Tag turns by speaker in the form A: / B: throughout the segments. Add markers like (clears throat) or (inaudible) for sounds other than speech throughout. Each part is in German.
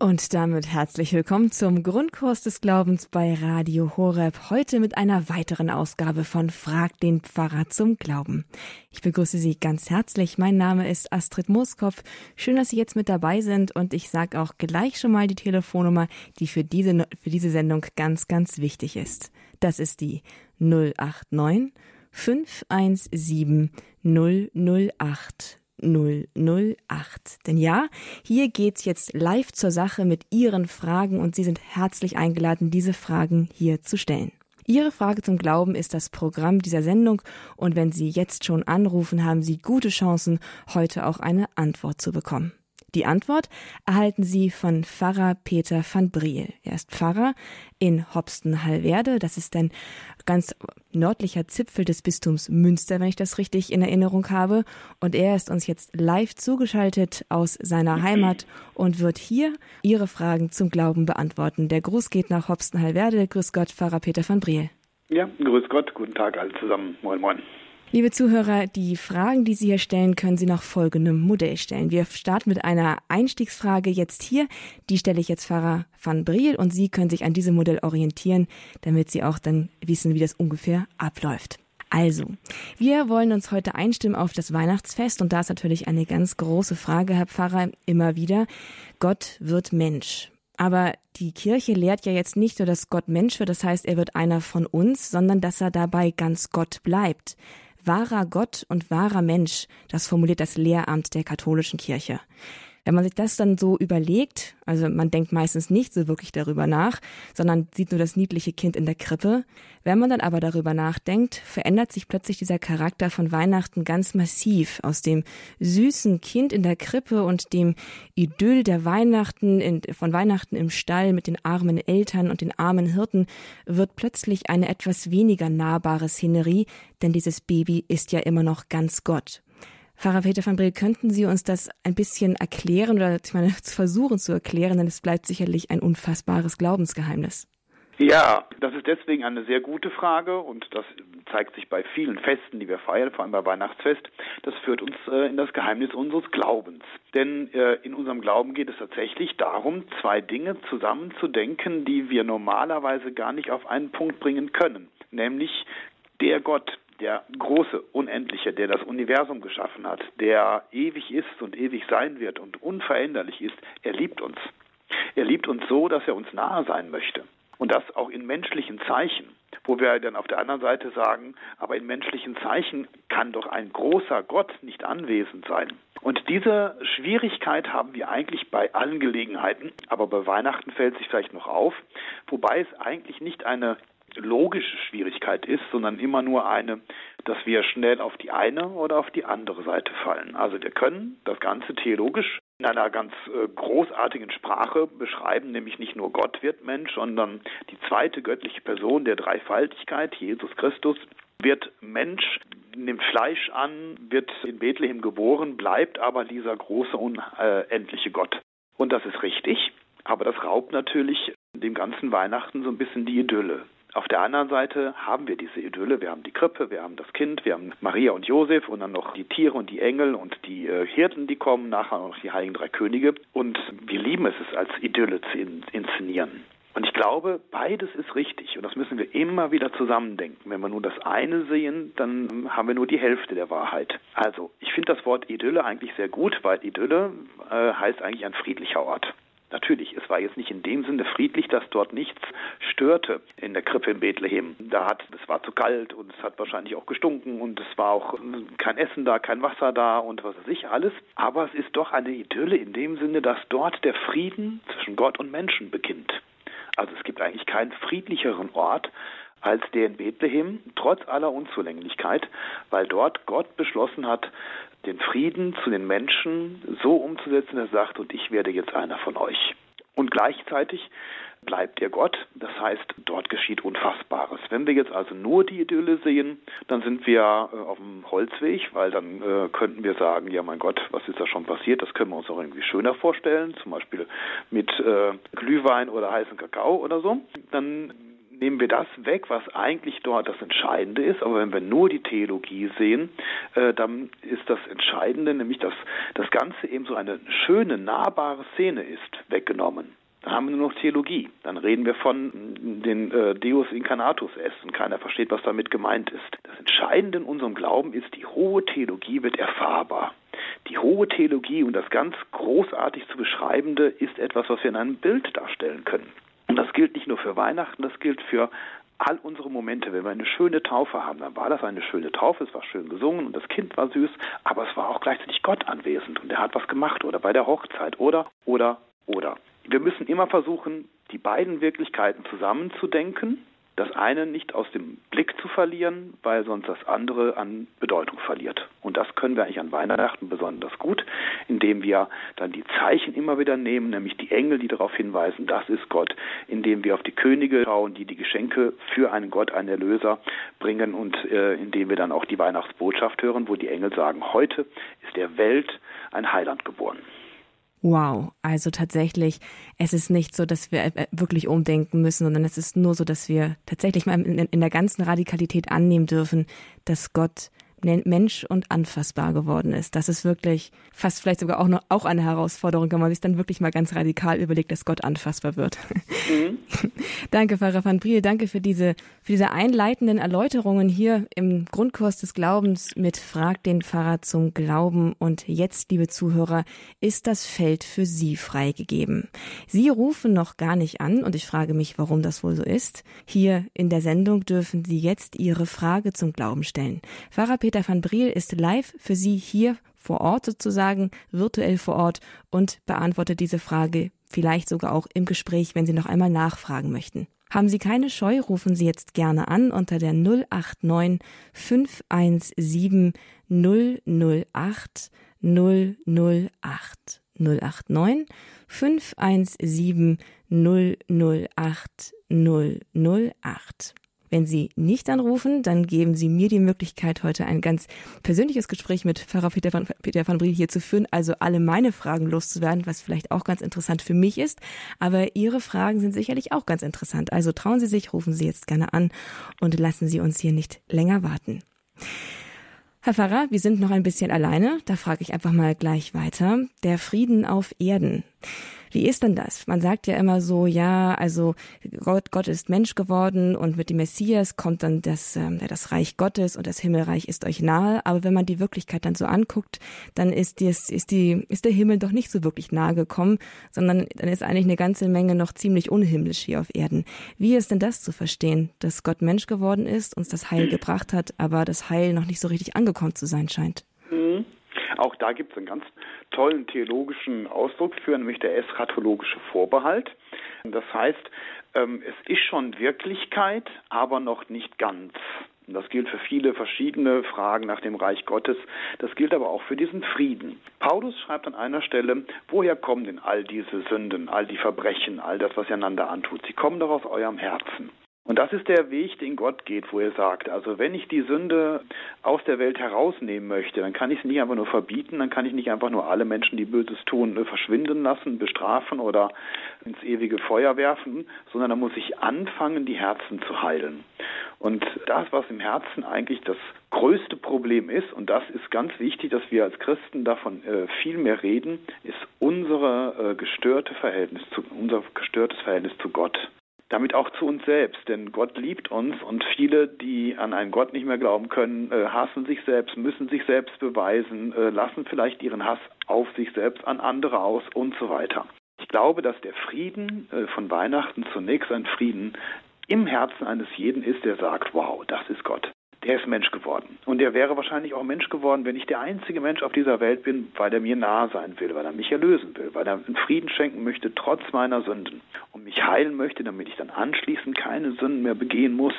A: Und damit herzlich willkommen zum Grundkurs des Glaubens bei Radio Horeb. Heute mit einer weiteren Ausgabe von Frag den Pfarrer zum Glauben. Ich begrüße Sie ganz herzlich. Mein Name ist Astrid Mooskopf. Schön, dass Sie jetzt mit dabei sind und ich sage auch gleich schon mal die Telefonnummer, die für diese, für diese Sendung ganz, ganz wichtig ist. Das ist die 089 517 008 008. Denn ja, hier geht's jetzt live zur Sache mit Ihren Fragen und Sie sind herzlich eingeladen, diese Fragen hier zu stellen. Ihre Frage zum Glauben ist das Programm dieser Sendung und wenn Sie jetzt schon anrufen, haben Sie gute Chancen, heute auch eine Antwort zu bekommen. Die Antwort erhalten Sie von Pfarrer Peter van Briel. Er ist Pfarrer in Hopsten-Hallwerde. Das ist ein ganz nördlicher Zipfel des Bistums Münster, wenn ich das richtig in Erinnerung habe. Und er ist uns jetzt live zugeschaltet aus seiner (clears throat) Heimat und wird hier Ihre Fragen zum Glauben beantworten. Der Gruß geht nach Hopsten-Hallwerde. Grüß Gott, Pfarrer Peter van Briel.
B: Ja, grüß Gott. Guten Tag alle zusammen. Moin, moin.
A: Liebe Zuhörer, die Fragen, die Sie hier stellen, können Sie nach folgendem Modell stellen. Wir starten mit einer Einstiegsfrage jetzt hier. Die stelle ich jetzt Pfarrer van Briel und Sie können sich an diesem Modell orientieren, damit Sie auch dann wissen, wie das ungefähr abläuft. Also, wir wollen uns heute einstimmen auf das Weihnachtsfest und da ist natürlich eine ganz große Frage, Herr Pfarrer, immer wieder. Gott wird Mensch. Aber die Kirche lehrt ja jetzt nicht nur, dass Gott Mensch wird, das heißt, er wird einer von uns, sondern dass er dabei ganz Gott bleibt wahrer Gott und wahrer Mensch, das formuliert das Lehramt der katholischen Kirche. Wenn man sich das dann so überlegt, also man denkt meistens nicht so wirklich darüber nach, sondern sieht nur das niedliche Kind in der Krippe. Wenn man dann aber darüber nachdenkt, verändert sich plötzlich dieser Charakter von Weihnachten ganz massiv. Aus dem süßen Kind in der Krippe und dem Idyll der Weihnachten, in, von Weihnachten im Stall mit den armen Eltern und den armen Hirten wird plötzlich eine etwas weniger nahbare Szenerie, denn dieses Baby ist ja immer noch ganz Gott. Pfarrer Peter van Brill, könnten Sie uns das ein bisschen erklären oder ich meine, (laughs) versuchen zu erklären, denn es bleibt sicherlich ein unfassbares Glaubensgeheimnis.
B: Ja, das ist deswegen eine sehr gute Frage und das zeigt sich bei vielen Festen, die wir feiern, vor allem bei Weihnachtsfest. Das führt uns äh, in das Geheimnis unseres Glaubens. Denn äh, in unserem Glauben geht es tatsächlich darum, zwei Dinge zusammenzudenken, die wir normalerweise gar nicht auf einen Punkt bringen können. Nämlich der Gott, der große, unendliche, der das Universum geschaffen hat, der ewig ist und ewig sein wird und unveränderlich ist, er liebt uns. Er liebt uns so, dass er uns nahe sein möchte. Und das auch in menschlichen Zeichen, wo wir dann auf der anderen Seite sagen, aber in menschlichen Zeichen kann doch ein großer Gott nicht anwesend sein. Und diese Schwierigkeit haben wir eigentlich bei allen Gelegenheiten, aber bei Weihnachten fällt sich vielleicht noch auf, wobei es eigentlich nicht eine logische Schwierigkeit ist, sondern immer nur eine, dass wir schnell auf die eine oder auf die andere Seite fallen. Also wir können das Ganze theologisch in einer ganz äh, großartigen Sprache beschreiben, nämlich nicht nur Gott wird Mensch, sondern die zweite göttliche Person der Dreifaltigkeit, Jesus Christus, wird Mensch, nimmt Fleisch an, wird in Bethlehem geboren, bleibt aber dieser große, unendliche Gott. Und das ist richtig, aber das raubt natürlich dem ganzen Weihnachten so ein bisschen die Idylle. Auf der anderen Seite haben wir diese Idylle. Wir haben die Krippe, wir haben das Kind, wir haben Maria und Josef und dann noch die Tiere und die Engel und die äh, Hirten, die kommen, nachher noch die Heiligen Drei Könige. Und wir lieben es, es als Idylle zu in inszenieren. Und ich glaube, beides ist richtig und das müssen wir immer wieder zusammendenken. Wenn wir nur das eine sehen, dann haben wir nur die Hälfte der Wahrheit. Also, ich finde das Wort Idylle eigentlich sehr gut, weil Idylle äh, heißt eigentlich ein friedlicher Ort. Natürlich, es war jetzt nicht in dem Sinne friedlich, dass dort nichts störte in der Krippe in Bethlehem. Da hat, es war zu kalt und es hat wahrscheinlich auch gestunken und es war auch kein Essen da, kein Wasser da und was weiß ich alles. Aber es ist doch eine Idylle in dem Sinne, dass dort der Frieden zwischen Gott und Menschen beginnt. Also es gibt eigentlich keinen friedlicheren Ort als der in Bethlehem, trotz aller Unzulänglichkeit, weil dort Gott beschlossen hat, den Frieden zu den Menschen so umzusetzen, dass er sagt, und ich werde jetzt einer von euch. Und gleichzeitig bleibt er Gott, das heißt, dort geschieht Unfassbares. Wenn wir jetzt also nur die Idylle sehen, dann sind wir äh, auf dem Holzweg, weil dann äh, könnten wir sagen, ja mein Gott, was ist da schon passiert, das können wir uns auch irgendwie schöner vorstellen, zum Beispiel mit äh, Glühwein oder heißem Kakao oder so. Dann nehmen wir das weg, was eigentlich dort das Entscheidende ist. Aber wenn wir nur die Theologie sehen, äh, dann ist das Entscheidende, nämlich dass das Ganze eben so eine schöne, nahbare Szene ist, weggenommen. Dann haben wir nur noch Theologie. Dann reden wir von den äh, Deus Incarnatus est und keiner versteht, was damit gemeint ist. Das Entscheidende in unserem Glauben ist, die hohe Theologie wird erfahrbar. Die hohe Theologie und das ganz großartig zu beschreibende ist etwas, was wir in einem Bild darstellen können. Gilt nicht nur für Weihnachten, das gilt für all unsere Momente, wenn wir eine schöne Taufe haben, dann war das eine schöne Taufe, es war schön gesungen und das Kind war süß, aber es war auch gleichzeitig Gott anwesend und er hat was gemacht oder bei der Hochzeit oder, oder, oder. Wir müssen immer versuchen, die beiden Wirklichkeiten zusammenzudenken das eine nicht aus dem Blick zu verlieren, weil sonst das andere an Bedeutung verliert. Und das können wir eigentlich an Weihnachten besonders gut, indem wir dann die Zeichen immer wieder nehmen, nämlich die Engel, die darauf hinweisen, das ist Gott, indem wir auf die Könige schauen, die die Geschenke für einen Gott, einen Erlöser bringen und äh, indem wir dann auch die Weihnachtsbotschaft hören, wo die Engel sagen, heute ist der Welt ein Heiland geboren.
A: Wow, also tatsächlich, es ist nicht so, dass wir äh, wirklich umdenken müssen, sondern es ist nur so, dass wir tatsächlich mal in, der ganzen Radikalität annehmen dürfen, dass Gott Mensch und anfassbar geworden ist. Das ist wirklich fast vielleicht sogar auch noch auch eine Herausforderung, wenn man sich dann wirklich mal ganz radikal überlegt, dass Gott anfassbar wird. Mhm. (laughs) danke, Pfarrer van Briel, danke für diese, für diese einleitenden Erläuterungen hier im Grundkurs des Glaubens mit Frag den Pfarrer zum Glauben. Und jetzt, liebe Zuhörer, ist das Feld für Sie freigegeben. Sie rufen noch gar nicht an und ich frage mich, warum das wohl so ist. Hier in der Sendung dürfen Sie jetzt Ihre Frage zum Glauben stellen. Pfarrer Peter van Briel ist live für Sie hier vor Ort sozusagen, virtuell vor Ort und beantwortet diese Frage vielleicht sogar auch im Gespräch, wenn Sie noch einmal nachfragen möchten. Haben Sie keine Scheu, rufen Sie jetzt gerne an unter der 089 517 008 008 089 517 008 008. Wenn Sie nicht anrufen, dann geben Sie mir die Möglichkeit, heute ein ganz persönliches Gespräch mit Pfarrer Peter van, Peter van Briel hier zu führen, also alle meine Fragen loszuwerden, was vielleicht auch ganz interessant für mich ist. Aber Ihre Fragen sind sicherlich auch ganz interessant. Also trauen Sie sich, rufen Sie jetzt gerne an und lassen Sie uns hier nicht länger warten. Herr Pfarrer, wir sind noch ein bisschen alleine. Da frage ich einfach mal gleich weiter. Der Frieden auf Erden. Wie ist denn das? Man sagt ja immer so, ja, also Gott, Gott ist Mensch geworden und mit dem Messias kommt dann das, ähm, das Reich Gottes und das Himmelreich ist euch nahe. Aber wenn man die Wirklichkeit dann so anguckt, dann ist, die, ist, die, ist der Himmel doch nicht so wirklich nahe gekommen, sondern dann ist eigentlich eine ganze Menge noch ziemlich unhimmlisch hier auf Erden. Wie ist denn das zu verstehen, dass Gott Mensch geworden ist, uns das Heil (clears throat) gebracht hat, aber das Heil noch nicht so richtig angekommen zu sein scheint?
B: Mhm. Auch da gibt es einen ganz tollen theologischen Ausdruck für, nämlich der eschatologische Vorbehalt. Das heißt, ähm, es ist schon Wirklichkeit, aber noch nicht ganz. Das gilt für viele verschiedene Fragen nach dem Reich Gottes. Das gilt aber auch für diesen Frieden. Paulus schreibt an einer Stelle, woher kommen denn all diese Sünden, all die Verbrechen, all das, was ihr einander antut? Sie kommen doch aus eurem Herzen. Und das ist der Weg, den Gott geht, wo er sagt, also wenn ich die Sünde aus der Welt herausnehmen möchte, dann kann ich sie nicht einfach nur verbieten, dann kann ich nicht einfach nur alle Menschen, die Böses tun, verschwinden lassen, bestrafen oder ins ewige Feuer werfen, sondern dann muss ich anfangen, die Herzen zu heilen. Und das, was im Herzen eigentlich das größte Problem ist, und das ist ganz wichtig, dass wir als Christen davon äh, viel mehr reden, ist unsere äh, gestörte Verhältnis zu, unser gestörtes Verhältnis zu Gott damit auch zu uns selbst. Denn Gott liebt uns und viele, die an einen Gott nicht mehr glauben können, äh, hassen sich selbst, müssen sich selbst beweisen, äh, lassen vielleicht ihren Hass auf sich selbst an andere aus und so weiter. Ich glaube, dass der Frieden äh, von Weihnachten zunächst ein Frieden im Herzen eines jeden ist, der sagt, wow, das ist Gott der ist Mensch geworden. Und er wäre wahrscheinlich auch Mensch geworden, wenn ich der einzige Mensch auf dieser Welt bin, weil er mir nahe sein will, weil er mich erlösen will, weil er Frieden schenken möchte, trotz meiner Sünden. Und mich heilen möchte, damit ich dann anschließend keine Sünden mehr begehen muss.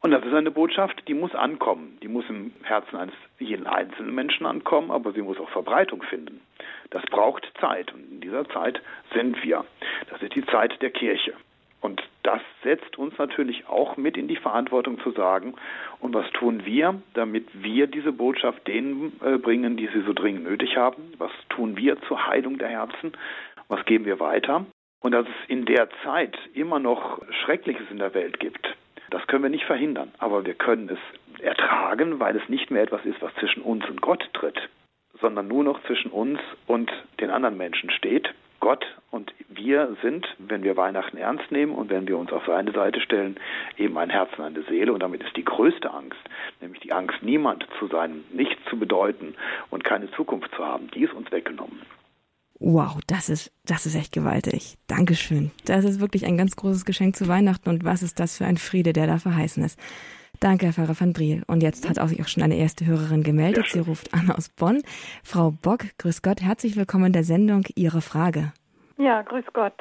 B: Und das ist eine Botschaft, die muss ankommen. Die muss im Herzen eines jeden einzelnen Menschen ankommen, aber sie muss auch Verbreitung finden. Das braucht Zeit. Und in dieser Zeit sind wir. Das ist die Zeit der Kirche. Und das setzt uns natürlich auch mit in die Verantwortung zu sagen, und was tun wir, damit wir diese Botschaft denen äh, bringen, die sie so dringend nötig haben? Was tun wir zur Heilung der Herzen? Was geben wir weiter? Und dass es in der Zeit immer noch Schreckliches in der Welt gibt, das können wir nicht verhindern. Aber wir können es ertragen, weil es nicht mehr etwas ist, was zwischen uns und Gott tritt, sondern nur noch zwischen uns und den anderen Menschen steht. Gott und wir sind, wenn wir Weihnachten ernst nehmen und wenn wir uns auf seine Seite stellen, eben ein Herz und eine Seele. Und damit ist die größte Angst, nämlich die Angst, niemand zu sein, nichts zu bedeuten und keine Zukunft zu haben, die ist uns weggenommen.
A: Wow, das ist, das ist echt gewaltig. Dankeschön. Das ist wirklich ein ganz großes Geschenk zu Weihnachten und was ist das für ein Friede, der da verheißen ist. Danke, Herr Pfarrer van Briel. Und jetzt hat auch sich auch schon eine erste Hörerin gemeldet. Sie ruft an aus Bonn. Frau Bock, grüß Gott, herzlich willkommen in der Sendung. Ihre Frage.
C: Ja, grüß Gott.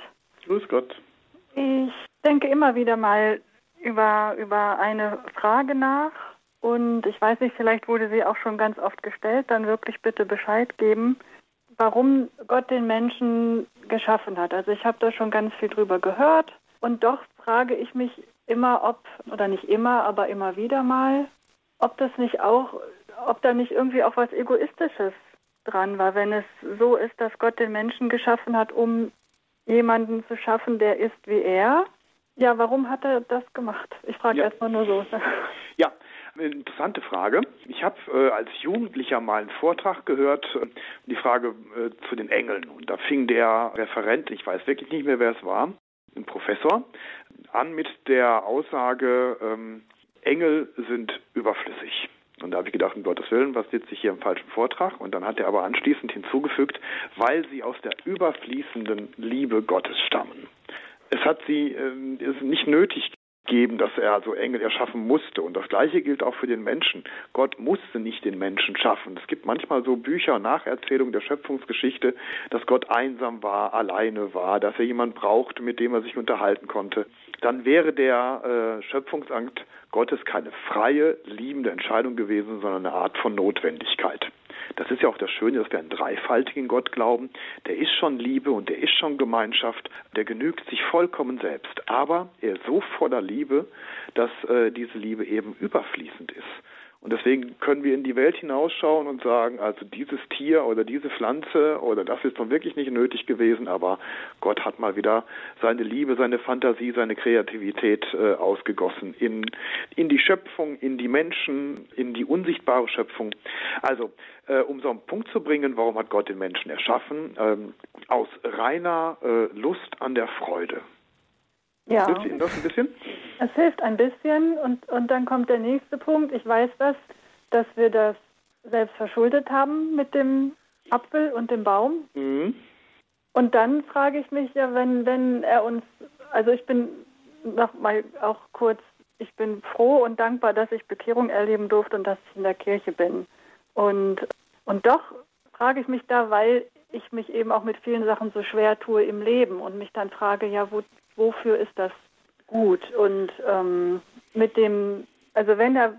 B: Grüß Gott.
C: Ich denke immer wieder mal über, über eine Frage nach. Und ich weiß nicht, vielleicht wurde sie auch schon ganz oft gestellt. Dann wirklich bitte Bescheid geben warum Gott den Menschen geschaffen hat. Also ich habe da schon ganz viel drüber gehört und doch frage ich mich immer, ob, oder nicht immer, aber immer wieder mal, ob das nicht auch, ob da nicht irgendwie auch was Egoistisches dran war, wenn es so ist, dass Gott den Menschen geschaffen hat, um jemanden zu schaffen, der ist wie er. Ja, warum hat er das gemacht? Ich frage ja. erstmal nur so. (laughs)
B: Ja, eine interessante Frage. Ich habe äh, als Jugendlicher mal einen Vortrag gehört, äh, die Frage äh, zu den Engeln. Und da fing der Referent, ich weiß wirklich nicht mehr, wer es war, ein Professor, an mit der Aussage, ähm, Engel sind überflüssig. Und da habe ich gedacht, um Gottes Willen, was sitze ich hier im falschen Vortrag? Und dann hat er aber anschließend hinzugefügt, weil sie aus der überfließenden Liebe Gottes stammen. Es hat sie äh, ist nicht nötig geben, dass er so Engel erschaffen musste. Und das Gleiche gilt auch für den Menschen. Gott musste nicht den Menschen schaffen. Es gibt manchmal so Bücher, Nacherzählungen der Schöpfungsgeschichte, dass Gott einsam war, alleine war, dass er jemand brauchte, mit dem er sich unterhalten konnte. Dann wäre der äh, Schöpfungsakt Gottes keine freie, liebende Entscheidung gewesen, sondern eine Art von Notwendigkeit. Das ist ja auch das Schöne, dass wir einen dreifaltigen Gott glauben. Der ist schon Liebe und der ist schon Gemeinschaft. Der genügt sich vollkommen selbst. Aber er ist so voller Liebe, dass äh, diese Liebe eben überfließend ist. Und deswegen können wir in die Welt hinausschauen und sagen, also dieses Tier oder diese Pflanze oder das ist doch wirklich nicht nötig gewesen, aber Gott hat mal wieder seine Liebe, seine Fantasie, seine Kreativität äh, ausgegossen in, in die Schöpfung, in die Menschen, in die unsichtbare Schöpfung. Also, äh, um so einen Punkt zu bringen, warum hat Gott den Menschen erschaffen? Ähm, aus reiner äh, Lust an der Freude.
C: Ja. Hilft Ihnen das ein bisschen? Es hilft ein bisschen und, und dann kommt der nächste Punkt. Ich weiß das, dass wir das selbst verschuldet haben mit dem Apfel und dem Baum. Mhm. Und dann frage ich mich ja, wenn, wenn er uns, also ich bin noch mal auch kurz, ich bin froh und dankbar, dass ich Bekehrung erleben durfte und dass ich in der Kirche bin. Und, und doch frage ich mich da, weil ich mich eben auch mit vielen Sachen so schwer tue im Leben und mich dann frage, ja, wo, wofür ist das gut? Und ähm, mit dem, also wenn er,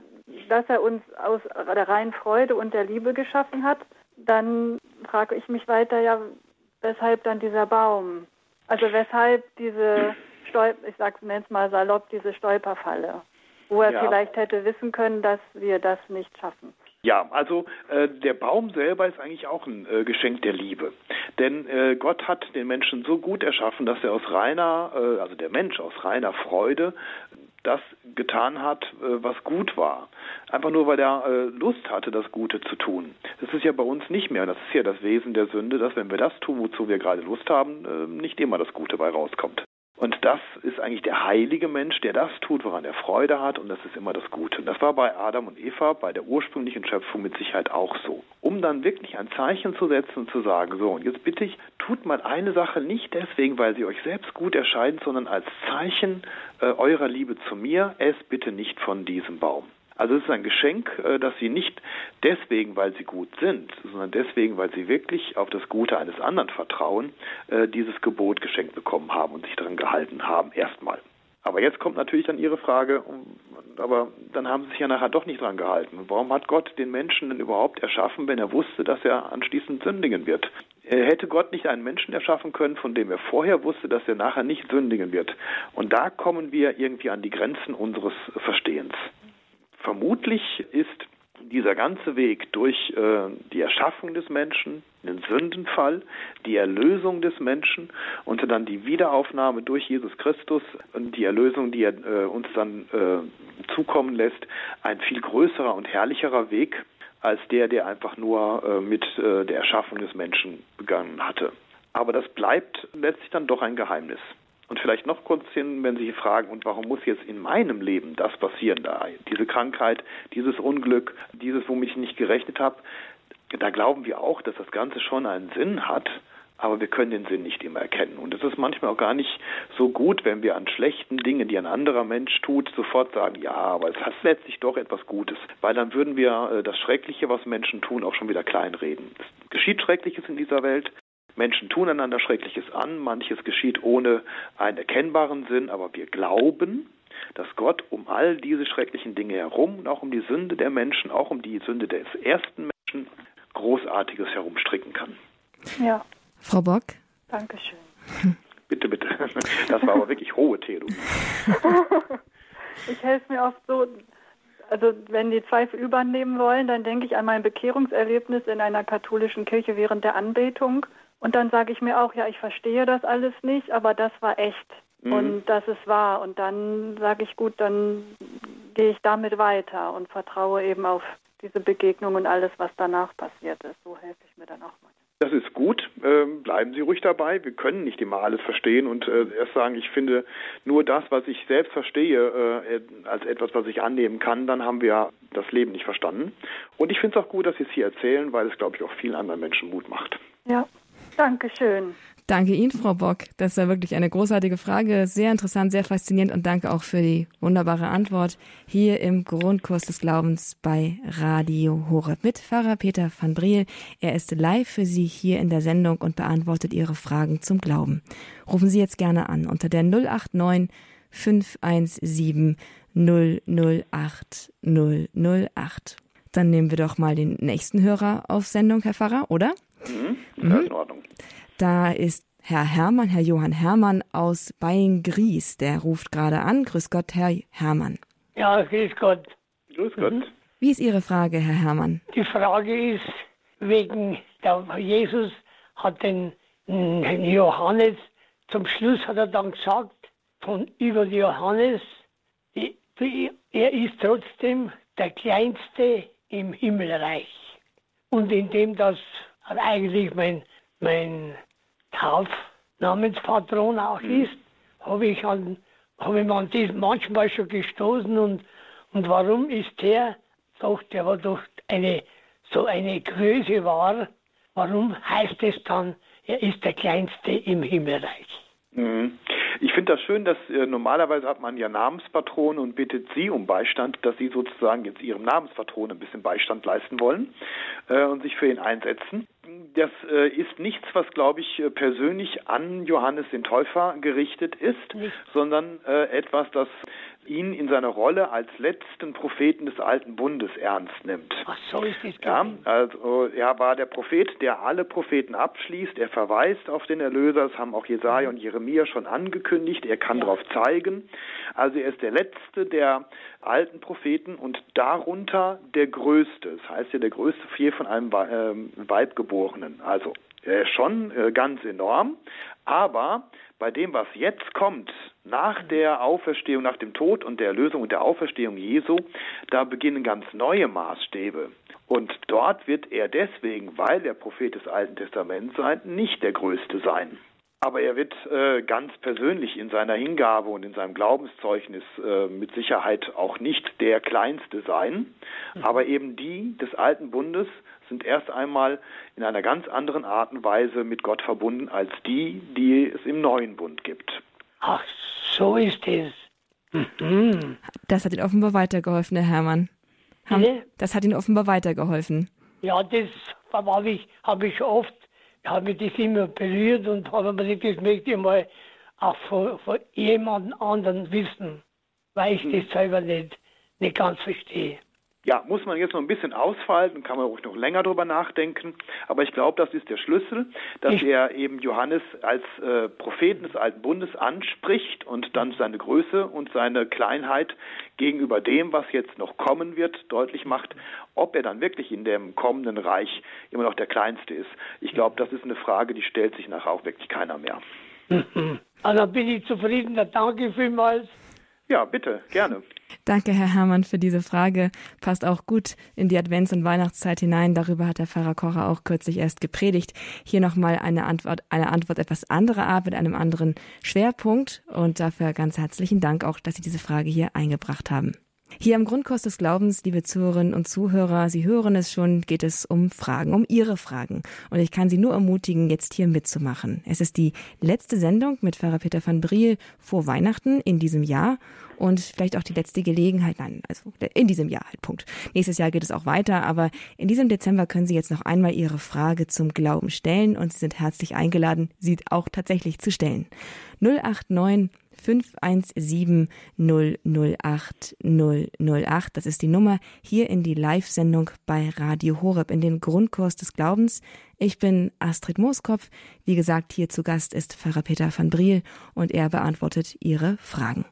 C: dass er uns aus der reinen Freude und der Liebe geschaffen hat, dann frage ich mich weiter, ja, weshalb dann dieser Baum? Also weshalb diese Stolp, ich sag's nenn's mal salopp, diese Stolperfalle, wo er ja. vielleicht hätte wissen können, dass wir das nicht schaffen.
B: Ja, also äh, der Baum selber ist eigentlich auch ein äh, Geschenk der Liebe. Denn äh, Gott hat den Menschen so gut erschaffen, dass er aus reiner, äh, also der Mensch aus reiner Freude das getan hat, äh, was gut war. Einfach nur, weil er äh, Lust hatte, das Gute zu tun. Das ist ja bei uns nicht mehr. Das ist ja das Wesen der Sünde, dass wenn wir das tun, wozu wir gerade Lust haben, nicht immer das Gute bei rauskommt. Und das ist eigentlich der heilige Mensch, der das tut, woran er Freude hat, und das ist immer das Gute. Und das war bei Adam und Eva, bei der ursprünglichen Schöpfung mit Sicherheit auch so. Um dann wirklich ein Zeichen zu setzen und zu sagen, so, und jetzt bitte ich, tut mal eine Sache nicht deswegen, weil sie euch selbst gut erscheint, sondern als Zeichen äh, eurer Liebe zu mir, esst bitte nicht von diesem Baum. Also es ist ein Geschenk, äh, dass sie nicht deswegen, weil sie gut sind, sondern deswegen, weil sie wirklich auf das Gute eines anderen vertrauen, äh, dieses Gebot geschenkt bekommen haben und sich daran gehalten haben, erstmal. Aber jetzt kommt natürlich dann Ihre Frage, aber dann haben Sie sich ja nachher doch nicht dran gehalten. Warum hat Gott den Menschen denn überhaupt erschaffen, wenn er wusste, dass er anschließend sündigen wird? Hätte Gott nicht einen Menschen erschaffen können, von dem er vorher wusste, dass er nachher nicht sündigen wird? Und da kommen wir irgendwie an die Grenzen unseres Verstehens. Vermutlich ist dieser ganze Weg durch äh, die Erschaffung des Menschen, den Sündenfall, die Erlösung des Menschen und dann die Wiederaufnahme durch Jesus Christus und die Erlösung, die er äh, uns dann äh, zukommen lässt, ein viel größerer und herrlicherer Weg als der, der einfach nur äh, mit äh, der Erschaffung des Menschen begangen hatte. Aber das bleibt letztlich dann doch ein Geheimnis. Und vielleicht noch kurz hin, wenn Sie fragen, und warum muss jetzt in meinem Leben das passieren da? Diese Krankheit, dieses Unglück, dieses, womit ich nicht gerechnet habe, da glauben wir auch, dass das Ganze schon einen Sinn hat, aber wir können den Sinn nicht immer erkennen. Und es ist manchmal auch gar nicht so gut, wenn wir an schlechten Dingen, die ein anderer Mensch tut, sofort sagen, ja, aber es hat letztlich doch etwas Gutes. Weil dann würden wir äh, das Schreckliche, was Menschen tun, auch schon wieder kleinreden. Es geschieht Schreckliches in dieser Welt, Menschen tun einander Schreckliches an, manches geschieht ohne einen erkennbaren Sinn, aber wir glauben, dass Gott um all diese schrecklichen Dinge herum und auch um die Sünde der Menschen, auch um die Sünde des ersten Menschen, Großartiges herumstricken kann.
C: Ja.
A: Frau Bock?
C: Dankeschön. (laughs)
B: Bitte, bitte. Das war aber wirklich hohe Theologie. (laughs)
C: ich helfe mir oft so, also wenn die Zweifel übernehmen wollen, dann denke ich an mein Bekehrungserlebnis in einer katholischen Kirche während der Anbetung. Und dann sage ich mir auch, ja, ich verstehe das alles nicht, aber das war echt mhm. und das ist wahr. Und dann sage ich, gut, dann gehe ich damit weiter und vertraue eben auf diese Begegnung und alles, was danach passiert ist. So helfe ich mir dann auch mal.
B: Das ist gut. Ähm, bleiben Sie ruhig dabei. Wir können nicht immer alles verstehen und äh, erst sagen, ich finde nur das, was ich selbst verstehe, äh, als etwas, was ich annehmen kann, dann haben wir das Leben nicht verstanden. Und ich finde es auch gut, dass Sie es hier erzählen, weil es, glaube ich, auch vielen anderen Menschen Mut macht.
C: Ja, Dankeschön.
A: Danke Ihnen, Frau Bock. Das war wirklich eine großartige Frage. Sehr interessant, sehr faszinierend und danke auch für die wunderbare Antwort hier im Grundkurs des Glaubens bei Radio Horeb mit Pfarrer Peter van Briel. Er ist live für Sie hier in der Sendung und beantwortet Ihre Fragen zum Glauben. Rufen Sie jetzt gerne an unter der 089 517 008 008. Dann nehmen wir doch mal den nächsten Hörer auf Sendung, Herr Pfarrer, oder?
B: Mhm, mhm. in Ordnung.
A: Da ist Herr Hermann, Herr Johann Hermann aus Beingries, der ruft gerade an. Grüß Gott, Herr Hermann.
D: Ja, grüß Gott.
B: Grüß Gott. Mhm.
A: Wie ist Ihre Frage, Herr Hermann?
D: Die Frage ist wegen der Jesus hat den Johannes zum Schluss hat er dann gesagt von über Johannes, die, die, er ist trotzdem der kleinste im Himmelreich. Und indem das eigentlich mein, mein Taufnamenspatron auch mhm. ist, habe ich an habe ich an das manchmal schon gestoßen und, und warum ist der doch, der war doch eine so eine Größe war, warum heißt es dann, er ist der Kleinste im Himmelreich?
B: Mhm. Ich finde das schön, dass äh, normalerweise hat man ja Namenspatronen und bittet sie um Beistand, dass sie sozusagen jetzt ihrem Namenspatron ein bisschen Beistand leisten wollen äh, und sich für ihn einsetzen. Das äh, ist nichts, was, glaube ich, äh, persönlich an Johannes den Täufer gerichtet ist, Nicht. sondern äh, etwas, das ihn in seiner Rolle als letzten Propheten des alten Bundes ernst nimmt.
D: Ach so ist es.
B: Ja, also er war der Prophet, der alle Propheten abschließt. Er verweist auf den Erlöser. Das haben auch Jesaja und Jeremia schon angekündigt. Er kann ja. darauf zeigen. Also er ist der letzte der alten Propheten und darunter der größte. Das heißt ja der größte vier von einem ähm, Weibgeborenen. Also er ist schon äh, ganz enorm. Aber bei dem, was jetzt kommt, nach der Auferstehung, nach dem Tod und der Erlösung und der Auferstehung Jesu, da beginnen ganz neue Maßstäbe. Und dort wird er deswegen, weil er Prophet des Alten Testaments sein, nicht der Größte sein. Aber er wird äh, ganz persönlich in seiner Hingabe und in seinem Glaubenszeugnis äh, mit Sicherheit auch nicht der Kleinste sein. Mhm. Aber eben die des alten Bundes sind erst einmal in einer ganz anderen Art und Weise mit Gott verbunden als die, die es im neuen Bund gibt.
D: Ach, so ist es.
A: Mhm. Das hat Ihnen offenbar weitergeholfen, Herr Hermann. Das hat Ihnen offenbar weitergeholfen.
D: Ja, das habe ich, hab ich oft, habe mich das immer berührt und habe mir gedacht, das möchte ich mal auch von, von jemand anderen wissen, weil ich mhm. das selber nicht, nicht ganz verstehe.
B: Ja, muss man jetzt noch ein bisschen ausfalten, kann man auch noch länger drüber nachdenken. Aber ich glaube, das ist der Schlüssel, dass er eben Johannes als äh, Propheten des Alten Bundes anspricht und dann seine Größe und seine Kleinheit gegenüber dem, was jetzt noch kommen wird, deutlich macht, ob er dann wirklich in dem kommenden Reich immer noch der Kleinste ist. Ich glaube, das ist eine Frage, die stellt sich nachher auch wirklich keiner mehr. (laughs)
D: Also bin ich zufrieden, danke vielmals.
B: Ja, bitte, gerne.
A: Danke, Herr Herrmann, für diese Frage. Passt auch gut in die Advents- und Weihnachtszeit hinein. Darüber hat der Pfarrer Kocher auch kürzlich erst gepredigt. Hier nochmal eine Antwort, eine Antwort etwas anderer Art mit einem anderen Schwerpunkt. Und dafür ganz herzlichen Dank auch, dass Sie diese Frage hier eingebracht haben. Hier am Grundkurs des Glaubens, liebe Zuhörerinnen und Zuhörer, Sie hören es schon, geht es um Fragen, um Ihre Fragen. Und ich kann Sie nur ermutigen, jetzt hier mitzumachen. Es ist die letzte Sendung mit Pfarrer Peter van Briel vor Weihnachten in diesem Jahr und vielleicht auch die letzte Gelegenheit, nein, also in diesem Jahr halt, Punkt. Nächstes Jahr geht es auch weiter, aber in diesem Dezember können Sie jetzt noch einmal Ihre Frage zum Glauben stellen und Sie sind herzlich eingeladen, sie auch tatsächlich zu stellen. 089 517 008 008. Das ist die Nummer hier in die Live-Sendung bei Radio Horeb in den Grundkurs des Glaubens. Ich bin Astrid Mooskopf. Wie gesagt, hier zu Gast ist Pfarrer Peter van Briel und er beantwortet Ihre Fragen.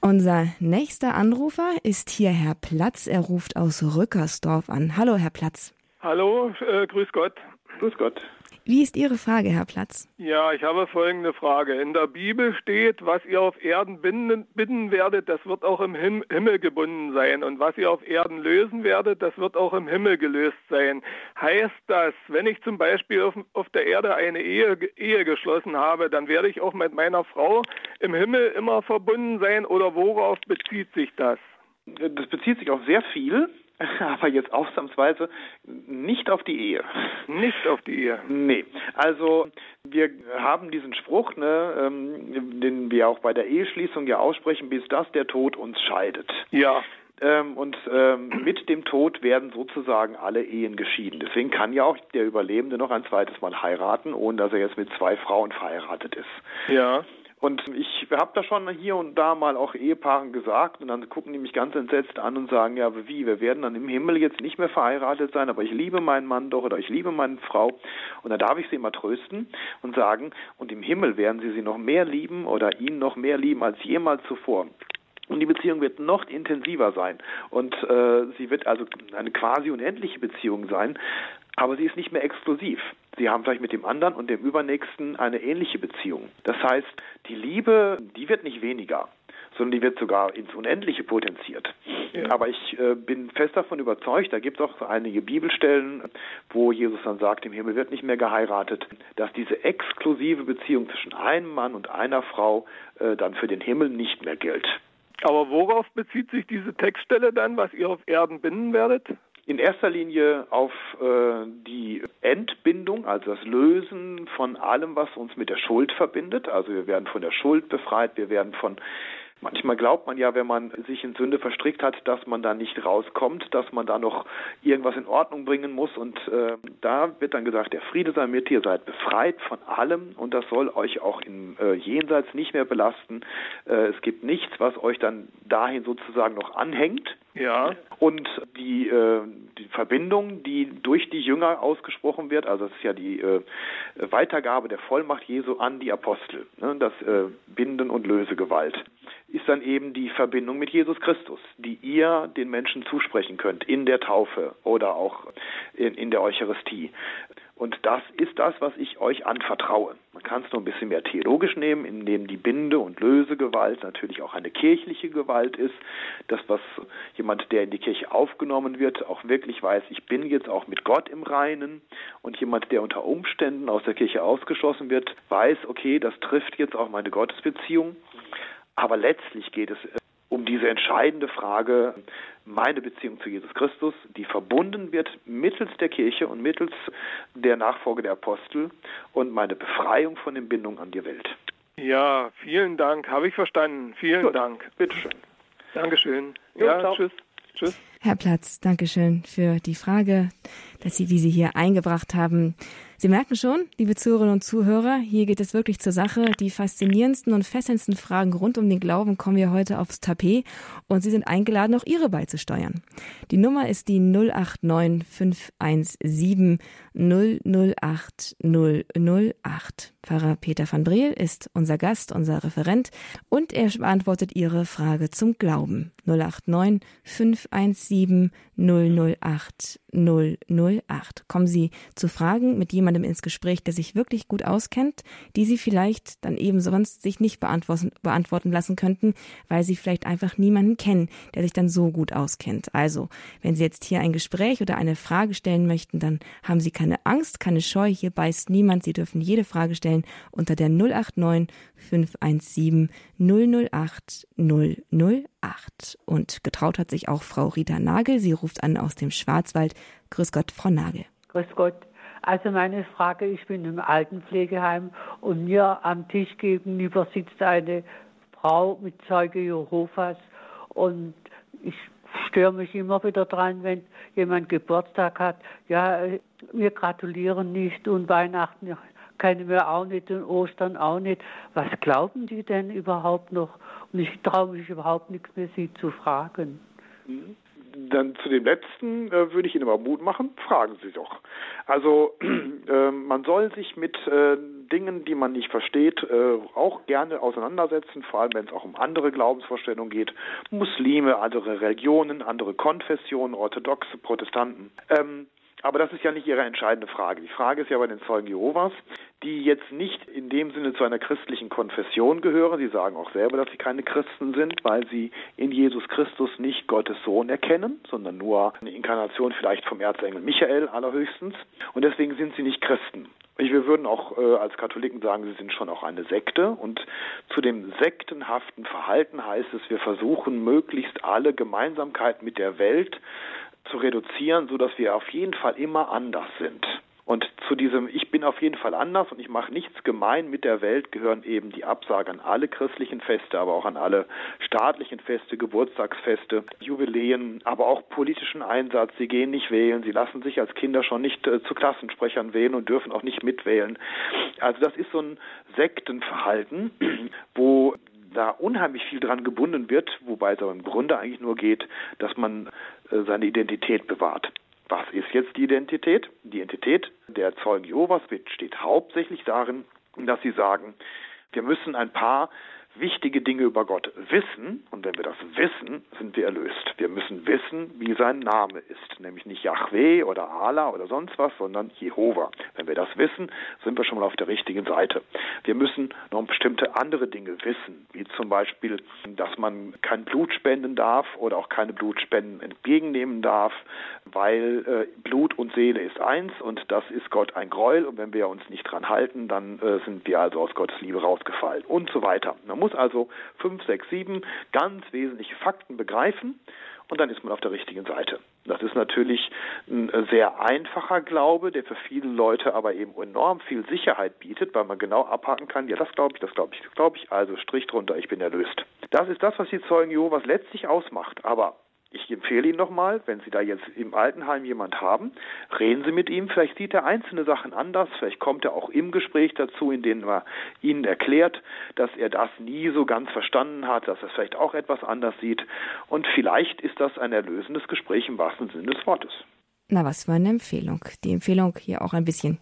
A: Unser nächster Anrufer ist hier Herr Platz. Er ruft aus Rückersdorf an. Hallo, Herr Platz.
E: Hallo, äh, grüß Gott.
B: Grüß Gott.
A: Wie ist Ihre Frage, Herr Platz?
E: Ja, ich habe folgende Frage. In der Bibel steht, was ihr auf Erden binden, binden werdet, das wird auch im Him Himmel gebunden sein. Und was ihr auf Erden lösen werdet, das wird auch im Himmel gelöst sein. Heißt das, wenn ich zum Beispiel auf, auf der Erde eine Ehe, Ehe geschlossen habe, dann werde ich auch mit meiner Frau im Himmel immer verbunden sein? Oder worauf bezieht sich das?
B: Das bezieht sich auf sehr viel. (laughs) aber jetzt ausnahmsweise nicht auf die Ehe.
E: Nicht auf die Ehe?
B: Nee. Also wir haben diesen Spruch, ne, ähm, den wir auch bei der Eheschließung ja aussprechen, bis das der Tod uns scheidet.
E: Ja.
B: Ähm, und ähm, mit dem Tod werden sozusagen alle Ehen geschieden. Deswegen kann ja auch der Überlebende noch ein zweites Mal heiraten, ohne dass er jetzt mit zwei Frauen verheiratet ist.
E: Ja.
B: Und ich habe da schon hier und da mal auch Ehepaaren gesagt und dann gucken die mich ganz entsetzt an und sagen, ja wie, wir werden dann im Himmel jetzt nicht mehr verheiratet sein, aber ich liebe meinen Mann doch oder ich liebe meine Frau. Und da darf ich sie immer trösten und sagen, und im Himmel werden sie sie noch mehr lieben oder ihn noch mehr lieben als jemals zuvor. Und die Beziehung wird noch intensiver sein. Und äh, sie wird also eine quasi unendliche Beziehung sein, aber sie ist nicht mehr exklusiv. Sie haben vielleicht mit dem anderen und dem Übernächsten eine ähnliche Beziehung. Das heißt, die Liebe, die wird nicht weniger, sondern die wird sogar ins Unendliche potenziert. Ja. Aber ich äh, bin fest davon überzeugt, da gibt es auch einige Bibelstellen, wo Jesus dann sagt, im Himmel wird nicht mehr geheiratet, dass diese exklusive Beziehung zwischen einem Mann und einer Frau äh, dann für den Himmel nicht mehr gilt.
E: Aber worauf bezieht sich diese Textstelle dann, was ihr auf Erden binden werdet?
B: In erster Linie auf äh, die Entbindung, also das Lösen von allem, was uns mit der Schuld verbindet. Also wir werden von der Schuld befreit, wir werden von Manchmal glaubt man ja, wenn man sich in Sünde verstrickt hat, dass man da nicht rauskommt, dass man da noch irgendwas in Ordnung bringen muss. Und äh, da wird dann gesagt, der Friede sei mit dir, seid befreit von allem und das soll euch auch im äh, Jenseits nicht mehr belasten. Äh, es gibt nichts, was euch dann dahin sozusagen noch anhängt.
E: Ja.
B: Und die, äh, die Verbindung, die durch die Jünger ausgesprochen wird, also das ist ja die äh, Weitergabe der Vollmacht Jesu an die Apostel, ne, das äh, Binden und Lösegewalt ist dann eben die Verbindung mit Jesus Christus, die ihr den Menschen zusprechen könnt in der Taufe oder auch in, in der Eucharistie. Und das ist das, was ich euch anvertraue. Man kann es nur ein bisschen mehr theologisch nehmen, indem die Binde- und Lösegewalt natürlich auch eine kirchliche Gewalt ist. Das, was jemand, der in die Kirche aufgenommen wird, auch wirklich weiß, ich bin jetzt auch mit Gott im Reinen. Und jemand, der unter Umständen aus der Kirche ausgeschlossen wird, weiß, okay, das trifft jetzt auch meine Gottesbeziehung. Aber letztlich geht es äh, um diese entscheidende Frage, meine Beziehung zu Jesus Christus, die verbunden wird mittels der Kirche und mittels der Nachfolge der Apostel und meine Befreiung von den Bindungen an die Welt.
E: Ja, vielen Dank. Habe ich verstanden. Vielen Gut. Dank.
B: Bitteschön.
E: Dankeschön. Jo, ja, ciao. tschüss. Tschüss.
A: Herr Platz, Dankeschön für die Frage, dass Sie, wie Sie hier eingebracht haben. Sie merken schon, liebe Zuhörerinnen und Zuhörer, hier geht es wirklich zur Sache. Die faszinierendsten und fesselndsten Fragen rund um den Glauben kommen wir heute aufs Tapet und Sie sind eingeladen, auch Ihre beizusteuern. Die Nummer ist die 089 517 008 008. Pfarrer Peter van Briel ist unser Gast, unser Referent und er beantwortet Ihre Frage zum Glauben. 089 517 008 008. Kommen Sie zu Fragen mit jemandem ins Gespräch, der sich wirklich gut auskennt, die Sie vielleicht dann eben sonst sich nicht beantworten, beantworten lassen könnten, weil Sie vielleicht einfach niemanden kennen, der sich dann so gut auskennt. Also, wenn Sie jetzt hier ein Gespräch oder eine Frage stellen möchten, dann haben Sie keine Angst, keine Scheu. Hier beißt niemand. Sie dürfen jede Frage stellen unter der 089 517 008 008. Und getraut hat sich auch Frau Rita Nagel. Sie ruft an aus dem Schwarzwald. Grüß Gott, Frau Nagel.
F: Grüß Gott. Also meine Frage, ich bin im Altenpflegeheim und mir am Tisch gegenüber sitzt eine Frau mit Zeuge Jehovas und ich störe mich immer wieder dran, wenn jemand Geburtstag hat. Ja, wir gratulieren nicht und Weihnachten keine mehr auch nicht und Ostern auch nicht. Was glauben die denn überhaupt noch? Ich traue mich überhaupt nichts mehr, sie zu fragen.
B: Dann zu dem letzten äh, würde ich Ihnen aber Mut machen. Fragen Sie doch. Also (clears throat) äh, man soll sich mit äh, Dingen, die man nicht versteht, äh, auch gerne auseinandersetzen, vor allem wenn es auch um andere Glaubensvorstellungen geht. Muslime, andere Religionen, andere Konfessionen, orthodoxe, Protestanten. Ähm, aber das ist ja nicht Ihre entscheidende Frage. Die Frage ist ja bei den Zeugen Jehovas, die jetzt nicht in dem Sinne zu einer christlichen Konfession gehören. Sie sagen auch selber, dass sie keine Christen sind, weil sie in Jesus Christus nicht Gottes Sohn erkennen, sondern nur eine Inkarnation vielleicht vom Erzengel Michael allerhöchstens. Und deswegen sind sie nicht Christen. Wir würden auch äh, als Katholiken sagen, sie sind schon auch eine Sekte. Und zu dem sektenhaften Verhalten heißt es, wir versuchen möglichst alle Gemeinsamkeiten mit der Welt zu reduzieren, so dass wir auf jeden Fall immer anders sind. Und zu diesem Ich bin auf jeden Fall anders und ich mache nichts gemein mit der Welt gehören eben die Absage an alle christlichen Feste, aber auch an alle staatlichen Feste, Geburtstagsfeste, Jubiläen, aber auch politischen Einsatz. Sie gehen nicht wählen, sie lassen sich als Kinder schon nicht äh, zu Klassensprechern wählen und dürfen auch nicht mitwählen. Also das ist so ein Sektenverhalten, wo da unheimlich viel dran gebunden wird, wobei es aber im Grunde eigentlich nur geht, dass man äh, seine Identität bewahrt. Was ist jetzt die Identität? Die Identität der Zeugen Jehovas besteht hauptsächlich darin, dass sie sagen, wir müssen ein paar wichtige Dinge über Gott wissen. Und wenn wir das wissen, sind wir erlöst. Wir müssen wissen, wie sein Name ist. Nämlich nicht Yahweh oder Allah oder sonst was, sondern Jehova. Wenn wir das wissen, sind wir schon mal auf der richtigen Seite. Wir müssen noch bestimmte andere Dinge wissen, wie zum Beispiel, dass man kein Blut spenden darf oder auch keine Blutspenden entgegennehmen darf, weil äh, Blut und Seele ist eins und das ist Gott ein Gräuel. Und wenn wir uns nicht dran halten, dann äh, sind wir also aus Gottes Liebe rausgefallen und so weiter. Man muss also fünf, sechs, sieben ganz wesentliche Fakten begreifen und dann ist man auf der richtigen Seite. Das ist natürlich ein sehr einfacher Glaube, der für viele Leute aber eben enorm viel Sicherheit bietet, weil man genau abhaken kann, ja, das glaube ich, das glaube ich, das glaube ich, also Strich drunter, ich bin erlöst. Das ist das, was die Zeugen Jehovas letztlich ausmacht. Aber ich empfehle Ihnen nochmal, wenn Sie da jetzt im Altenheim jemand haben, reden Sie mit ihm. Vielleicht sieht er einzelne Sachen anders. Vielleicht kommt er auch im Gespräch dazu, in dem er Ihnen erklärt, dass er das nie so ganz verstanden hat, dass er es vielleicht auch etwas anders sieht. Und vielleicht ist das ein erlösendes Gespräch im wahrsten Sinne des Wortes.
A: Na, was für eine Empfehlung. Die Empfehlung, hier auch ein bisschen,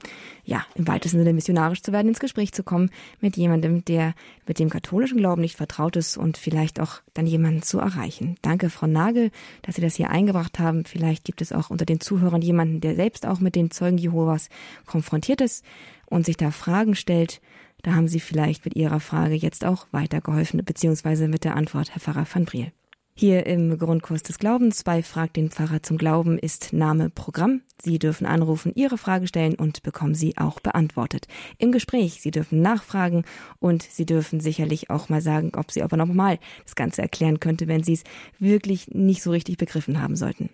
A: ja, im weitesten Sinne missionarisch zu werden, ins Gespräch zu kommen mit jemandem, der mit dem katholischen Glauben nicht vertraut ist und vielleicht auch dann jemanden zu erreichen. Danke, Frau Nagel, dass Sie das hier eingebracht haben. Vielleicht gibt es auch unter den Zuhörern jemanden, der selbst auch mit den Zeugen Jehovas konfrontiert ist und sich da Fragen stellt. Da haben Sie vielleicht mit Ihrer Frage jetzt auch weitergeholfen, beziehungsweise mit der Antwort, Herr Pfarrer van Briel. Hier im Grundkurs des Glaubens bei Frag den Pfarrer zum Glauben ist Name Programm. Sie dürfen anrufen, Ihre Frage stellen und bekommen sie auch beantwortet. Im Gespräch, Sie dürfen nachfragen und Sie dürfen sicherlich auch mal sagen, ob Sie aber nochmal das Ganze erklären könnte, wenn Sie es wirklich nicht so richtig begriffen haben sollten.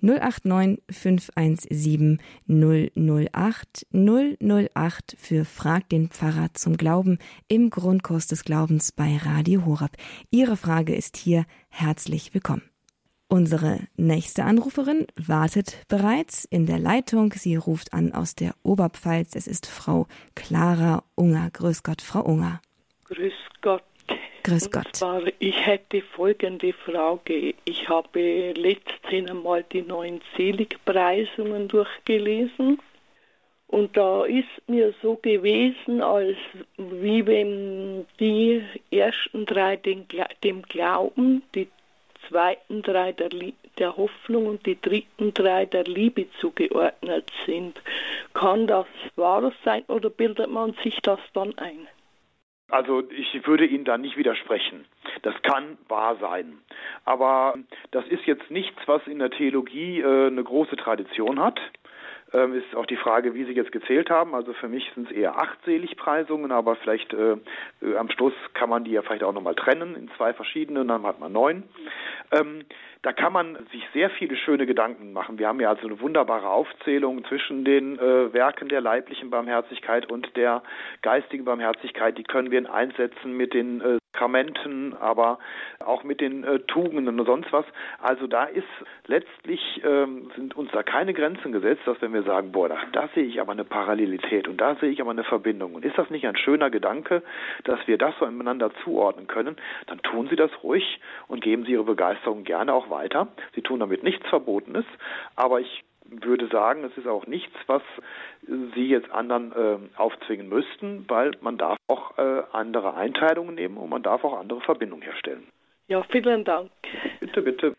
A: 089 517 008 008 für Frag den Pfarrer zum Glauben im Grundkurs des Glaubens bei Radio Horab. Ihre Frage ist hier herzlich willkommen. Unsere nächste Anruferin wartet bereits in der Leitung. Sie ruft an aus der Oberpfalz. Es ist Frau Clara Unger. Grüß Gott, Frau Unger.
G: Grüß Gott.
A: Grüß Gott.
G: Zwar, ich hätte folgende Frage. Ich habe letztens einmal die neuen Seligpreisungen durchgelesen. Und da ist mir so gewesen, als wie wenn die ersten drei den, dem Glauben, die zweiten drei der, der Hoffnung und die dritten drei der Liebe zugeordnet sind. Kann das wahr sein oder bildet man sich das dann ein?
B: Also ich würde Ihnen da nicht widersprechen. Das kann wahr sein. Aber das ist jetzt nichts, was in der Theologie äh, eine große Tradition hat. Ähm, ist auch die Frage, wie Sie jetzt gezählt haben. Also für mich sind es eher acht Seligpreisungen, aber vielleicht äh, äh, am Schluss kann man die ja vielleicht auch nochmal trennen in zwei verschiedene, dann hat man neun. Ähm, da kann man sich sehr viele schöne Gedanken machen. Wir haben ja also eine wunderbare Aufzählung zwischen den äh, Werken der leiblichen Barmherzigkeit und der geistigen Barmherzigkeit. Die können wir in einsetzen mit den äh, Sakramenten, aber auch mit den äh, Tugenden und sonst was. Also da ist letztlich ähm, sind uns da keine Grenzen gesetzt, dass wenn wir sagen, boah, da, da sehe ich aber eine Parallelität und da sehe ich aber eine Verbindung. Und ist das nicht ein schöner Gedanke, dass wir das so miteinander zuordnen können, dann tun Sie das ruhig und geben Sie Ihre Begeisterung gerne auch weiter. Sie tun damit nichts Verbotenes, aber ich würde sagen, es ist auch nichts, was Sie jetzt anderen äh, aufzwingen müssten, weil man darf auch äh, andere Einteilungen nehmen und man darf auch andere Verbindungen herstellen.
G: Ja, vielen Dank.
B: Bitte, bitte.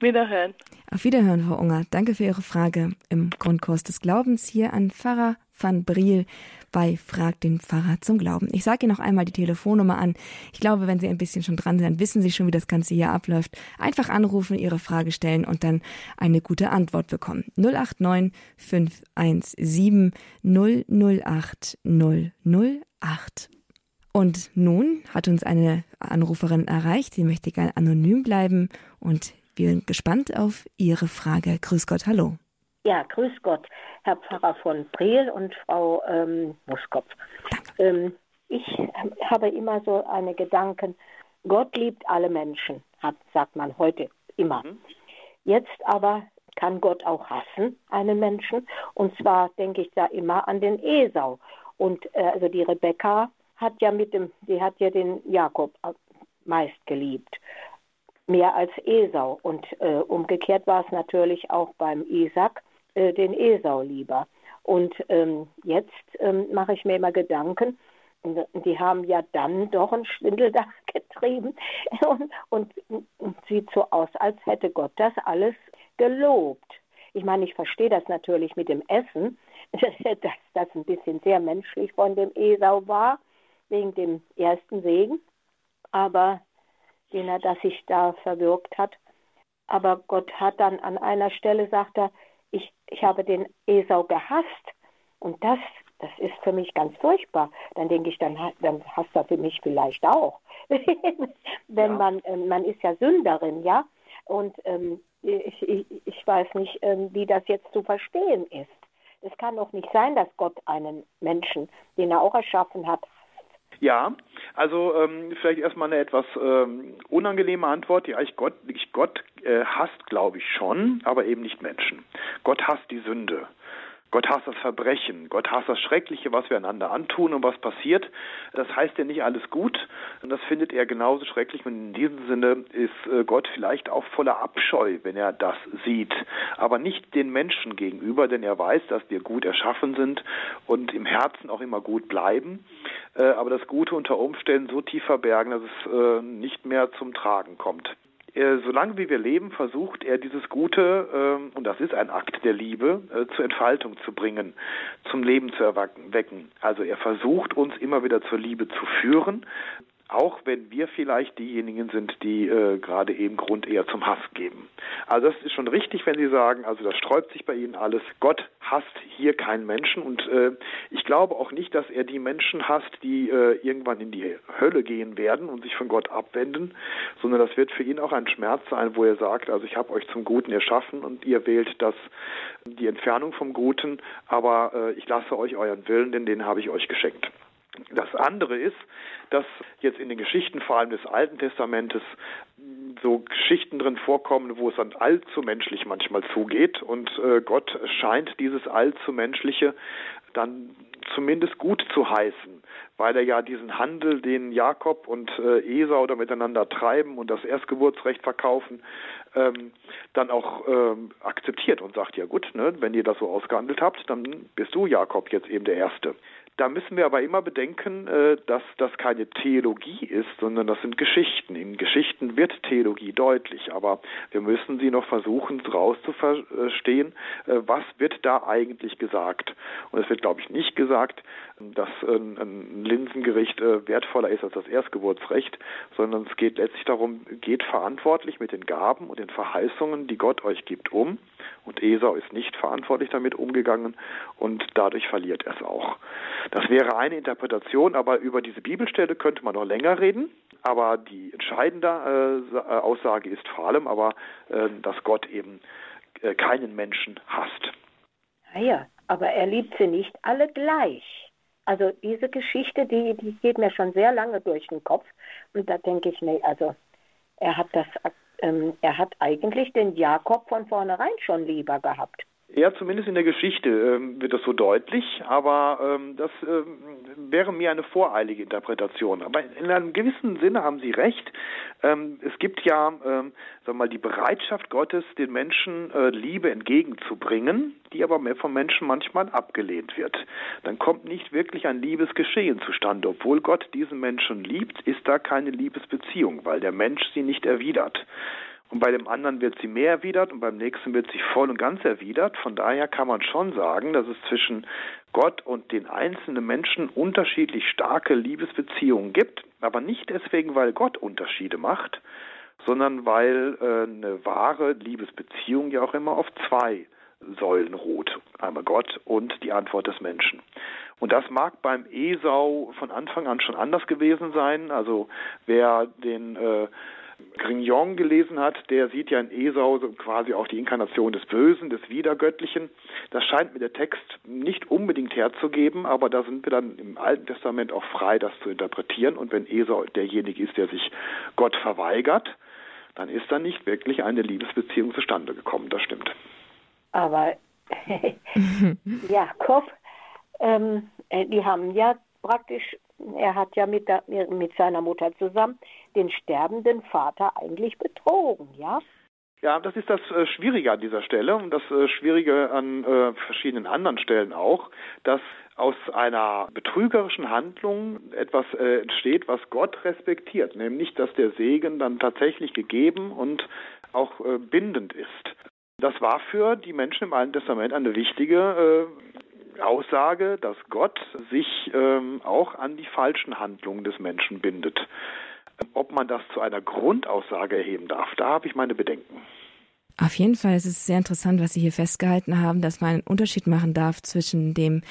G: Wiederhören.
A: Auf Wiederhören, Frau Unger. Danke für Ihre Frage im Grundkurs des Glaubens hier an Pfarrer van Briel bei Frag den Pfarrer zum Glauben. Ich sage Ihnen noch einmal die Telefonnummer an. Ich glaube, wenn Sie ein bisschen schon dran sind, wissen Sie schon, wie das Ganze hier abläuft. Einfach anrufen, Ihre Frage stellen und dann eine gute Antwort bekommen. 089 517 008 008. Und nun hat uns eine Anruferin erreicht, sie möchte gerne anonym bleiben und wir sind gespannt auf Ihre Frage. Grüß Gott, hallo.
H: Ja, grüß Gott, Herr Pfarrer von Breel und Frau ähm, Muskopf. Ähm, ich habe immer so eine Gedanken, Gott liebt alle Menschen, hat, sagt man heute immer. Mhm. Jetzt aber kann Gott auch hassen, einen Menschen. Und zwar denke ich da immer an den Esau. Und äh, also die Rebekka hat ja mit dem, sie hat ja den Jakob meist geliebt mehr als Esau. Und äh, umgekehrt war es natürlich auch beim Isaac äh, den Esau lieber. Und ähm, jetzt ähm, mache ich mir immer Gedanken, die haben ja dann doch einen Schwindel da (laughs) getrieben und, und, und sieht so aus, als hätte Gott das alles gelobt. Ich meine, ich verstehe das natürlich mit dem Essen, (laughs) dass das ein bisschen sehr menschlich von dem Esau war, wegen dem ersten Segen, aber den er, das sich da verwirkt hat. Aber Gott hat dann an einer Stelle, sagt er, ich, ich habe den Esau gehasst. Und das, das ist für mich ganz furchtbar. Dann denke ich, dann, dann hasst er für mich vielleicht auch. (laughs) Wenn ja. man, ähm, man ist ja Sünderin, ja. Und ähm, ich, ich, ich weiß nicht, ähm, wie das jetzt zu verstehen ist. Es kann doch nicht sein, dass Gott einen Menschen, den er auch erschaffen hat,
B: ja, also ähm, vielleicht erstmal eine etwas ähm, unangenehme Antwort. Ja, ich Gott, ich Gott äh, hasst, glaube ich schon, aber eben nicht Menschen. Gott hasst die Sünde. Gott hasst das Verbrechen, Gott hasst das Schreckliche, was wir einander antun und was passiert. Das heißt ja nicht alles gut und das findet er genauso schrecklich. Und in diesem Sinne ist äh, Gott vielleicht auch voller Abscheu, wenn er das sieht, aber nicht den Menschen gegenüber, denn er weiß, dass wir gut erschaffen sind und im Herzen auch immer gut bleiben, äh, aber das Gute unter Umständen so tief verbergen, dass es äh, nicht mehr zum Tragen kommt. Äh, solange wie wir leben, versucht er dieses Gute, äh, und das ist ein Akt der Liebe, äh, zur Entfaltung zu bringen, zum Leben zu erwecken. Also er versucht uns immer wieder zur Liebe zu führen, auch wenn wir vielleicht diejenigen sind, die äh, gerade eben Grund eher zum Hass geben. Also das ist schon richtig, wenn Sie sagen, also das sträubt sich bei Ihnen alles. Gott hasst hier keinen Menschen und äh, ich glaube auch nicht, dass er die Menschen hasst, die äh, irgendwann in die Hölle gehen werden und sich von Gott abwenden, sondern das wird für ihn auch ein Schmerz sein, wo er sagt, also ich habe euch zum Guten erschaffen und ihr wählt das die Entfernung vom Guten, aber äh, ich lasse euch euren Willen, denn den habe ich euch geschenkt. Das andere ist, dass jetzt in den Geschichten vor allem des Alten Testamentes so Geschichten drin vorkommen, wo es dann allzu menschlich manchmal zugeht und äh, Gott scheint dieses allzu menschliche dann zumindest gut zu heißen, weil er ja diesen Handel, den Jakob und äh, Esau da miteinander treiben und das Erstgeburtsrecht verkaufen, ähm, dann auch ähm, akzeptiert und sagt, ja gut, ne, wenn ihr das so ausgehandelt habt, dann bist du Jakob jetzt eben der Erste. Da müssen wir aber immer bedenken, äh, dass das keine Theologie ist, sondern das sind Geschichten. In Geschichten wird Theologie deutlich, aber wir müssen sie noch versuchen rauszuverstehen, äh, was wird da eigentlich gesagt. Und es wird, glaube ich, nicht gesagt, dass ein Linsengericht äh, wertvoller ist als das Erstgeburtsrecht, sondern es geht letztlich darum, geht verantwortlich mit den Gaben und den Verheißungen, die Gott euch gibt, um. Und Esau ist nicht verantwortlich damit umgegangen und dadurch verliert er es auch. Das wäre eine Interpretation, aber über diese Bibelstelle könnte man noch länger reden. Aber die entscheidende äh, Aussage ist vor allem aber, äh, dass Gott eben äh, keinen Menschen hasst.
H: Naja, aber er liebt sie nicht alle gleich. Also diese Geschichte, die, die geht mir schon sehr lange durch den Kopf. Und da denke ich, nee, also er hat das, ähm, er hat eigentlich den Jakob von vornherein schon lieber gehabt.
B: Ja, zumindest in der Geschichte ähm, wird das so deutlich, aber ähm, das ähm, wäre mir eine voreilige Interpretation. Aber in einem gewissen Sinne haben Sie recht. Ähm, es gibt ja, ähm, wir mal, die Bereitschaft Gottes, den Menschen äh, Liebe entgegenzubringen, die aber vom Menschen manchmal abgelehnt wird. Dann kommt nicht wirklich ein Liebesgeschehen zustande. Obwohl Gott diesen Menschen liebt, ist da keine Liebesbeziehung, weil der Mensch sie nicht erwidert und bei dem anderen wird sie mehr erwidert und beim nächsten wird sie voll und ganz erwidert. Von daher kann man schon sagen, dass es zwischen Gott und den einzelnen Menschen unterschiedlich starke Liebesbeziehungen gibt, aber nicht deswegen, weil Gott Unterschiede macht, sondern weil äh, eine wahre Liebesbeziehung ja auch immer auf zwei Säulen ruht. Einmal Gott und die Antwort des Menschen. Und das mag beim Esau von Anfang an schon anders gewesen sein. Also wer den äh, Grignon gelesen hat, der sieht ja in Esau quasi auch die Inkarnation des Bösen, des Wiedergöttlichen. Das scheint mir der Text nicht unbedingt herzugeben, aber da sind wir dann im Alten Testament auch frei, das zu interpretieren. Und wenn Esau derjenige ist, der sich Gott verweigert, dann ist da nicht wirklich eine Liebesbeziehung zustande gekommen. Das stimmt.
H: Aber (laughs) Jakob, ähm, äh, die haben ja praktisch er hat ja mit, der, mit seiner Mutter zusammen den sterbenden Vater eigentlich betrogen, ja?
B: Ja, das ist das äh, Schwierige an dieser Stelle und das äh, Schwierige an äh, verschiedenen anderen Stellen auch, dass aus einer betrügerischen Handlung etwas entsteht, was Gott respektiert, nämlich dass der Segen dann tatsächlich gegeben und auch bindend ist. Das war für die Menschen im Alten Testament eine wichtige Aussage, dass Gott sich ähm, auch an die falschen Handlungen des Menschen bindet. Ob man das zu einer Grundaussage erheben darf, da habe ich meine Bedenken.
A: Auf jeden Fall ist es sehr interessant, was Sie hier festgehalten haben, dass man einen Unterschied machen darf zwischen dem,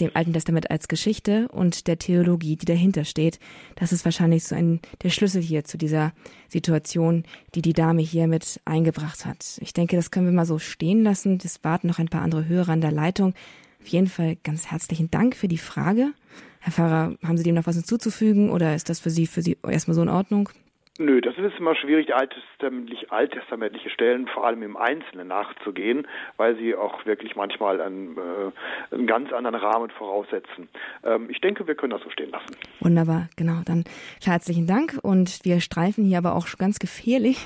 A: dem Alten Testament als Geschichte und der Theologie, die dahinter steht. Das ist wahrscheinlich so ein, der Schlüssel hier zu dieser Situation, die die Dame hier mit eingebracht hat. Ich denke, das können wir mal so stehen lassen. Es warten noch ein paar andere Hörer an der Leitung. Auf jeden Fall ganz herzlichen Dank für die Frage. Herr Pfarrer, haben Sie dem noch was hinzuzufügen oder ist das für Sie, für Sie erstmal so in Ordnung?
B: Nö, das ist immer schwierig, alttestamentlich, alttestamentliche Stellen vor allem im Einzelnen nachzugehen, weil sie auch wirklich manchmal einen, äh, einen ganz anderen Rahmen voraussetzen. Ähm, ich denke, wir können das so stehen lassen.
A: Wunderbar, genau. Dann herzlichen Dank und wir streifen hier aber auch ganz gefährlich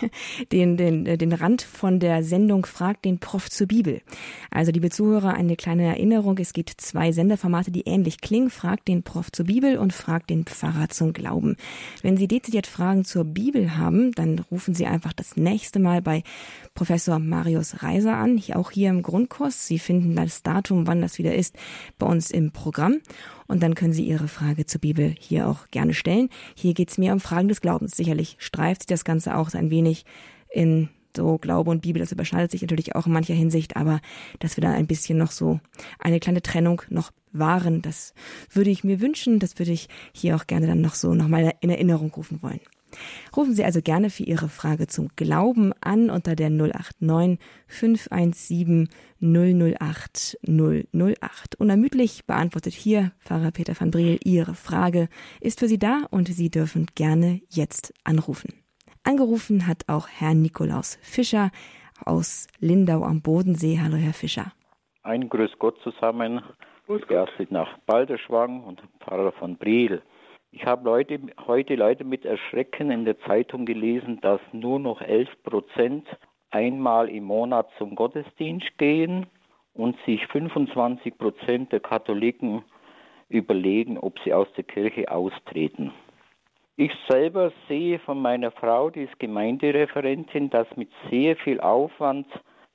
A: den, den, äh, den Rand von der Sendung Fragt den Prof zur Bibel. Also liebe Zuhörer, eine kleine Erinnerung. Es gibt zwei Senderformate, die ähnlich klingen. Fragt den Prof zur Bibel und Fragt den Pfarrer zum Glauben. Wenn Sie dezidiert Fragen zur Bibel Bibel haben, dann rufen Sie einfach das nächste Mal bei Professor Marius Reiser an, auch hier im Grundkurs. Sie finden das Datum, wann das wieder ist, bei uns im Programm. Und dann können Sie Ihre Frage zur Bibel hier auch gerne stellen. Hier geht es mir um Fragen des Glaubens. Sicherlich streift sich das Ganze auch ein wenig in so Glaube und Bibel, das überschneidet sich natürlich auch in mancher Hinsicht, aber dass wir da ein bisschen noch so eine kleine Trennung noch wahren, das würde ich mir wünschen, das würde ich hier auch gerne dann noch so nochmal in Erinnerung rufen wollen. Rufen Sie also gerne für Ihre Frage zum Glauben an unter der 089 517 008 008. Unermüdlich beantwortet hier Pfarrer Peter van Briel Ihre Frage, ist für Sie da und Sie dürfen gerne jetzt anrufen. Angerufen hat auch Herr Nikolaus Fischer aus Lindau am Bodensee. Hallo, Herr Fischer.
I: Ein Grüß Gott zusammen. Grüß Gott. nach Balderschwang und Pfarrer von Briel. Ich habe Leute, heute leider mit Erschrecken in der Zeitung gelesen, dass nur noch 11 Prozent einmal im Monat zum Gottesdienst gehen und sich 25 Prozent der Katholiken überlegen, ob sie aus der Kirche austreten. Ich selber sehe von meiner Frau, die ist Gemeindereferentin, dass mit sehr viel Aufwand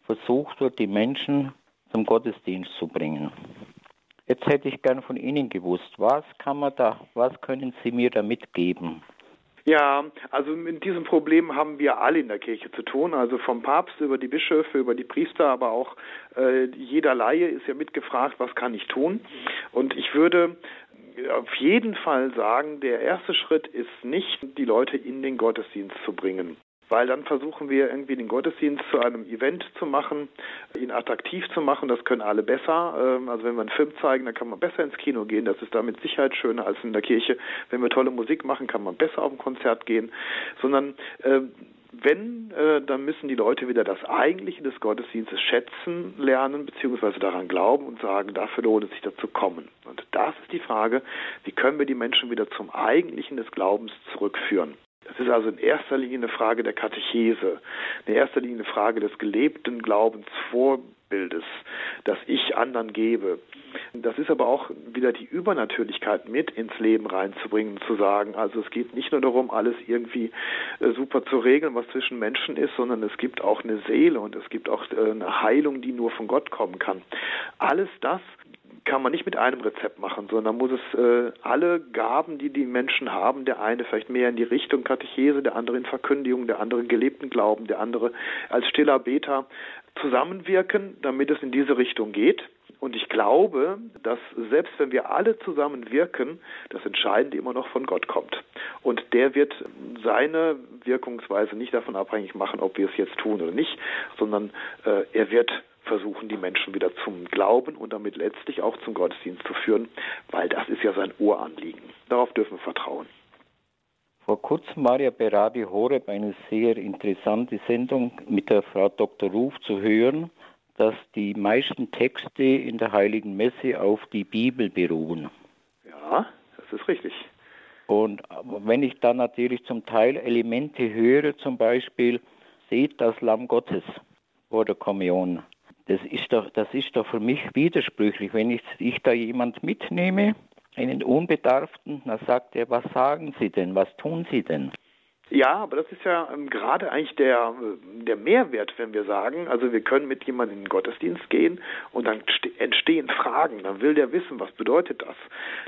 I: versucht wird, die Menschen zum Gottesdienst zu bringen. Jetzt hätte ich gern von Ihnen gewusst, was kann man da, was können Sie mir da mitgeben?
B: Ja, also mit diesem Problem haben wir alle in der Kirche zu tun, also vom Papst über die Bischöfe, über die Priester, aber auch äh, jeder Laie ist ja mitgefragt, was kann ich tun? Und ich würde auf jeden Fall sagen, der erste Schritt ist nicht, die Leute in den Gottesdienst zu bringen weil dann versuchen wir irgendwie den Gottesdienst zu einem Event zu machen, ihn attraktiv zu machen. Das können alle besser. Ähm, also wenn wir einen Film zeigen, dann kann man besser ins Kino gehen. Das ist da mit Sicherheit schöner als in der Kirche. Wenn wir tolle Musik machen, kann man besser auf ein Konzert gehen. Sondern äh, wenn, äh, dann müssen die Leute wieder das Eigentliche des Gottesdienstes schätzen lernen, beziehungsweise daran glauben und sagen, dafür lohnt es sich dazu kommen. Und das ist die Frage, wie können wir die Menschen wieder zum Eigentlichen des Glaubens zurückführen? Das ist also in erster Linie eine Frage der Katechese, in erster Linie eine Frage des gelebten Glaubensvorbildes, das ich anderen gebe. Das ist aber auch wieder die Übernatürlichkeit mit ins Leben reinzubringen, zu sagen, also es geht nicht nur darum, alles irgendwie äh, super zu regeln, was zwischen Menschen ist, sondern es gibt auch eine Seele und es gibt auch äh, eine Heilung, die nur von Gott kommen kann. Alles das kann man nicht mit einem Rezept machen, sondern muss es äh, alle Gaben, die die Menschen haben, der eine vielleicht mehr in die Richtung Katechese, der andere in Verkündigung, der andere in gelebten Glauben, der andere als stiller Beter zusammenwirken, damit es in diese Richtung geht. Und ich glaube, dass selbst wenn wir alle zusammen wirken, das Entscheidende immer noch von Gott kommt. Und der wird seine Wirkungsweise nicht davon abhängig machen, ob wir es jetzt tun oder nicht, sondern äh, er wird versuchen, die Menschen wieder zum Glauben und damit letztlich auch zum Gottesdienst zu führen, weil das ist ja sein Uranliegen. Darauf dürfen wir vertrauen.
I: Vor kurzem war ja bei Radio Horeb eine sehr interessante Sendung mit der Frau Dr. Ruf zu hören, dass die meisten Texte in der Heiligen Messe auf die Bibel beruhen.
B: Ja, das ist richtig.
I: Und wenn ich dann natürlich zum Teil Elemente höre, zum Beispiel, seht das Lamm Gottes vor der Kommunion, das ist doch, das ist doch für mich widersprüchlich. Wenn ich, ich da jemand mitnehme, einen Unbedarften, dann sagt er, was sagen Sie denn, was tun Sie denn?
B: Ja, aber das ist ja ähm, gerade eigentlich der, der Mehrwert, wenn wir sagen, also wir können mit jemandem in den Gottesdienst gehen und dann entstehen Fragen, dann will der wissen, was bedeutet das.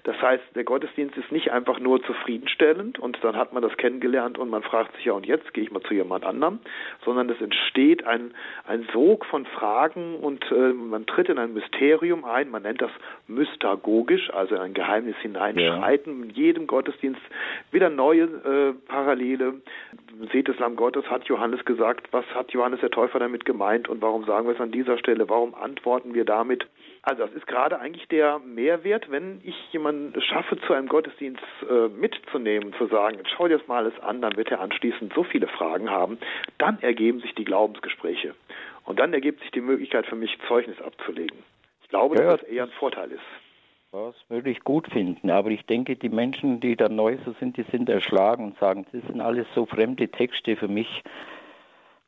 B: Das heißt, der Gottesdienst ist nicht einfach nur zufriedenstellend und dann hat man das kennengelernt und man fragt sich ja, und jetzt gehe ich mal zu jemand anderem, sondern es entsteht ein, ein Sog von Fragen und äh, man tritt in ein Mysterium ein, man nennt das mystagogisch, also ein Geheimnis hineinschreiten, ja. in jedem Gottesdienst wieder neue äh, Parallele seht das Lamm Gottes, hat Johannes gesagt, was hat Johannes der Täufer damit gemeint und warum sagen wir es an dieser Stelle, warum antworten wir damit? Also das ist gerade eigentlich der Mehrwert, wenn ich jemanden schaffe, zu einem Gottesdienst äh, mitzunehmen, zu sagen, schau dir das mal alles an, dann wird er anschließend so viele Fragen haben, dann ergeben sich die Glaubensgespräche. Und dann ergibt sich die Möglichkeit für mich, Zeugnis abzulegen. Ich glaube, ja, dass das eher ein Vorteil ist.
I: Das würde ich gut finden, aber ich denke, die Menschen, die da neu so sind, die sind erschlagen und sagen, das sind alles so fremde Texte für mich.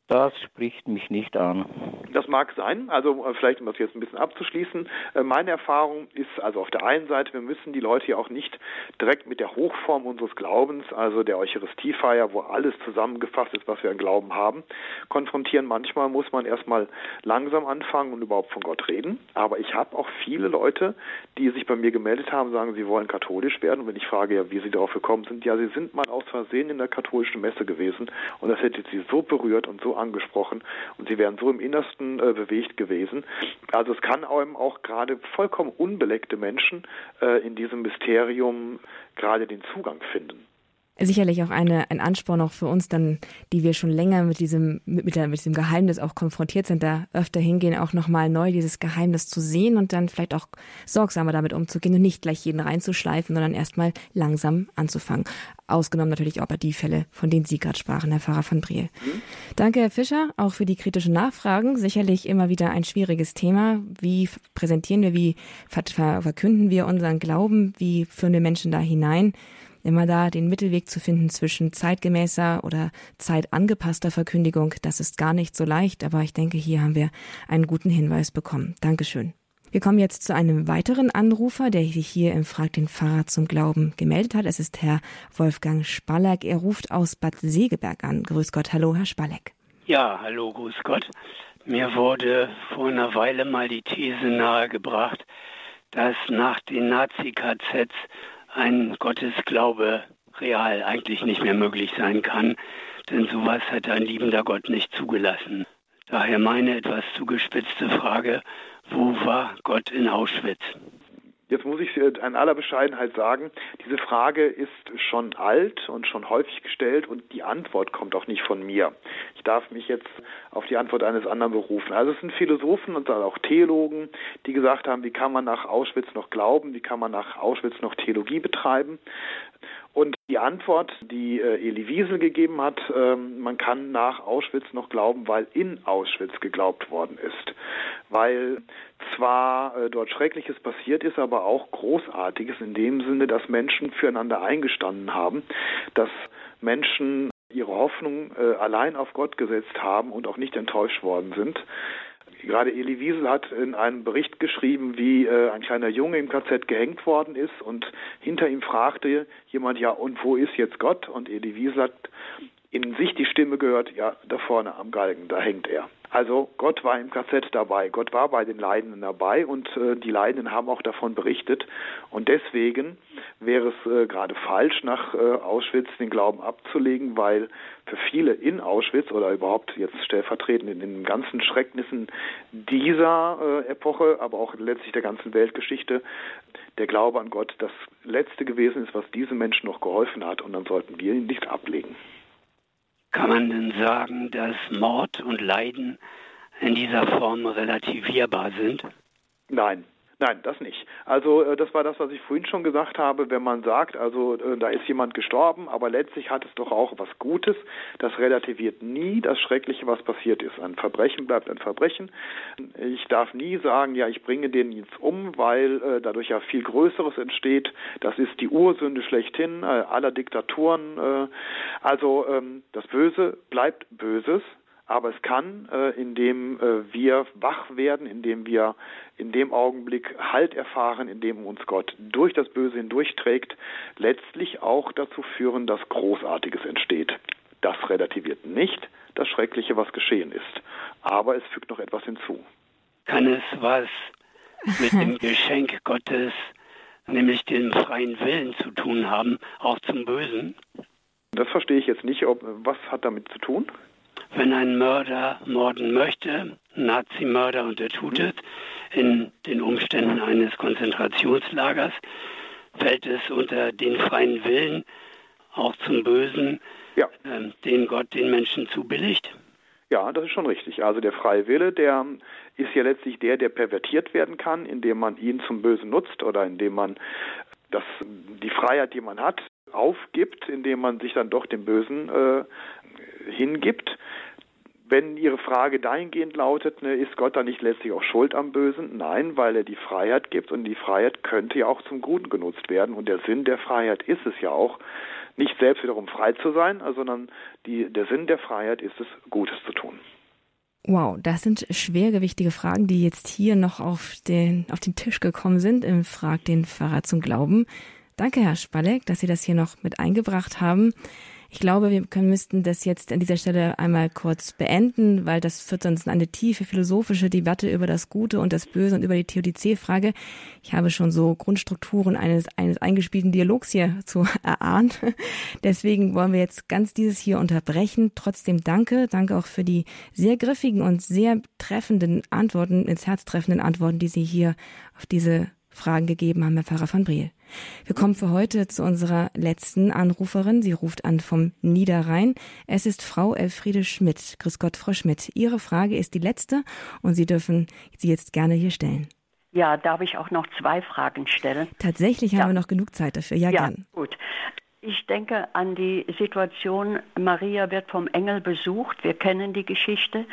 I: Das spricht mich nicht an.
B: Das mag sein. Also äh, vielleicht, um das jetzt ein bisschen abzuschließen, äh, meine Erfahrung ist also auf der einen Seite, wir müssen die Leute ja auch nicht direkt mit der Hochform unseres Glaubens, also der Eucharistiefeier, wo alles zusammengefasst ist, was wir an Glauben haben, konfrontieren. Manchmal muss man erstmal langsam anfangen und überhaupt von Gott reden. Aber ich habe auch viele Leute, die sich bei mir gemeldet haben, sagen, sie wollen katholisch werden. Und wenn ich frage, ja, wie sie darauf gekommen sind, ja, sie sind mal aus Versehen in der katholischen Messe gewesen und das hätte sie so berührt und so angesprochen und sie wären so im Innersten äh, bewegt gewesen. Also es kann einem auch gerade vollkommen unbeleckte Menschen äh, in diesem Mysterium gerade den Zugang finden.
A: Sicherlich auch eine, ein Ansporn auch für uns dann, die wir schon länger mit diesem, mit, mit, mit diesem Geheimnis auch konfrontiert sind, da öfter hingehen, auch nochmal neu dieses Geheimnis zu sehen und dann vielleicht auch sorgsamer damit umzugehen und nicht gleich jeden reinzuschleifen, sondern erstmal langsam anzufangen. Ausgenommen natürlich auch bei die Fälle, von denen Sie gerade sprachen, Herr Pfarrer von Briel. Mhm. Danke, Herr Fischer, auch für die kritischen Nachfragen. Sicherlich immer wieder ein schwieriges Thema. Wie präsentieren wir, wie verkünden wir unseren Glauben, wie führen wir Menschen da hinein? Immer da den Mittelweg zu finden zwischen zeitgemäßer oder zeitangepasster Verkündigung, das ist gar nicht so leicht, aber ich denke, hier haben wir einen guten Hinweis bekommen. Dankeschön. Wir kommen jetzt zu einem weiteren Anrufer, der sich hier im Frag den Pfarrer zum Glauben gemeldet hat. Es ist Herr Wolfgang Spalleck. Er ruft aus Bad Segeberg an. Grüß Gott. Hallo, Herr Spalleck.
J: Ja, hallo, grüß Gott. Mir wurde vor einer Weile mal die These nahegebracht, dass nach den Nazi-KZs ein Gottesglaube real eigentlich nicht mehr möglich sein kann, denn sowas hätte ein liebender Gott nicht zugelassen. Daher meine etwas zugespitzte Frage, wo war Gott in Auschwitz?
B: Jetzt muss ich in aller Bescheidenheit sagen, diese Frage ist schon alt und schon häufig gestellt und die Antwort kommt auch nicht von mir. Ich darf mich jetzt auf die Antwort eines anderen berufen. Also es sind Philosophen und auch Theologen, die gesagt haben, wie kann man nach Auschwitz noch glauben, wie kann man nach Auschwitz noch Theologie betreiben. Und die Antwort, die äh, Elie Wiesel gegeben hat, ähm, man kann nach Auschwitz noch glauben, weil in Auschwitz geglaubt worden ist. Weil zwar äh, dort Schreckliches passiert ist, aber auch Großartiges in dem Sinne, dass Menschen füreinander eingestanden haben, dass Menschen ihre Hoffnung äh, allein auf Gott gesetzt haben und auch nicht enttäuscht worden sind. Gerade Elie Wiesel hat in einem Bericht geschrieben, wie äh, ein kleiner Junge im KZ gehängt worden ist und hinter ihm fragte jemand, ja, und wo ist jetzt Gott? Und Elie Wiesel hat in sich die Stimme gehört, ja, da vorne am Galgen, da hängt er. Also Gott war im KZ dabei, Gott war bei den Leidenden dabei und äh, die Leidenden haben auch davon berichtet. Und deswegen wäre es äh, gerade falsch, nach äh, Auschwitz den Glauben abzulegen, weil für viele in Auschwitz oder überhaupt jetzt stellvertretend in den ganzen Schrecknissen dieser äh, Epoche, aber auch letztlich der ganzen Weltgeschichte, der Glaube an Gott das Letzte gewesen ist, was diesen Menschen noch geholfen hat. Und dann sollten wir ihn nicht ablegen.
J: Kann man denn sagen, dass Mord und Leiden in dieser Form relativierbar sind?
B: Nein, Nein, das nicht. Also äh, das war das, was ich vorhin schon gesagt habe. Wenn man sagt, also äh, da ist jemand gestorben, aber letztlich hat es doch auch was Gutes, das relativiert nie das Schreckliche, was passiert ist. Ein Verbrechen bleibt ein Verbrechen. Ich darf nie sagen, ja, ich bringe den jetzt um, weil äh, dadurch ja viel Größeres entsteht. Das ist die Ursünde schlechthin aller Diktaturen. also ähm, das Böse bleibt Böses aber es kann, äh, indem äh, wir wach werden, indem wir in dem Augenblick Halt erfahren, indem uns Gott durch das Böse hindurchträgt, letztlich auch dazu führen, dass Großartiges entsteht. Das relativiert nicht das Schreckliche, was geschehen ist. Aber es fügt noch etwas hinzu.
J: Kann es was mit dem (laughs) Geschenk Gottes, nämlich dem freien Willen zu tun haben, auch zum Bösen?
B: Das verstehe ich jetzt nicht. Ob, was hat damit zu tun?
J: Wenn ein Mörder morden möchte, Nazi-Mörder, und er tut es in den Umständen eines Konzentrationslagers, fällt es unter den freien Willen auch zum Bösen, ja. äh, den Gott den Menschen zubilligt?
B: Ja, das ist schon richtig. Also der freie Wille, der ist ja letztlich der, der pervertiert werden kann, indem man ihn zum Bösen nutzt oder indem man das, die Freiheit, die man hat, aufgibt, indem man sich dann doch dem Bösen äh, hingibt. Wenn Ihre Frage dahingehend lautet, ne, ist Gott da nicht letztlich auch schuld am Bösen? Nein, weil er die Freiheit gibt und die Freiheit könnte ja auch zum Guten genutzt werden. Und der Sinn der Freiheit ist es ja auch, nicht selbst wiederum frei zu sein, sondern die, der Sinn der Freiheit ist es, Gutes zu tun.
A: Wow, das sind schwergewichtige Fragen, die jetzt hier noch auf den, auf den Tisch gekommen sind im Frag den Pfarrer zum Glauben. Danke, Herr Spalek, dass Sie das hier noch mit eingebracht haben. Ich glaube, wir können, müssten das jetzt an dieser Stelle einmal kurz beenden, weil das führt sonst in eine tiefe philosophische Debatte über das Gute und das Böse und über die Theodizee-Frage. Ich habe schon so Grundstrukturen eines, eines eingespielten Dialogs hier zu erahnt. Deswegen wollen wir jetzt ganz dieses hier unterbrechen. Trotzdem danke. Danke auch für die sehr griffigen und sehr treffenden Antworten, ins Herz treffenden Antworten, die Sie hier auf diese Fragen gegeben haben, Herr Pfarrer van Briel. Wir kommen für heute zu unserer letzten Anruferin. Sie ruft an vom Niederrhein. Es ist Frau Elfriede Schmidt. Grüß Gott, Frau Schmidt. Ihre Frage ist die letzte und Sie dürfen sie jetzt gerne hier stellen.
K: Ja, darf ich auch noch zwei Fragen stellen?
A: Tatsächlich ja. haben wir noch genug Zeit dafür. Ja, ja gern.
K: Gut. Ich denke an die Situation, Maria wird vom Engel besucht, wir kennen die Geschichte.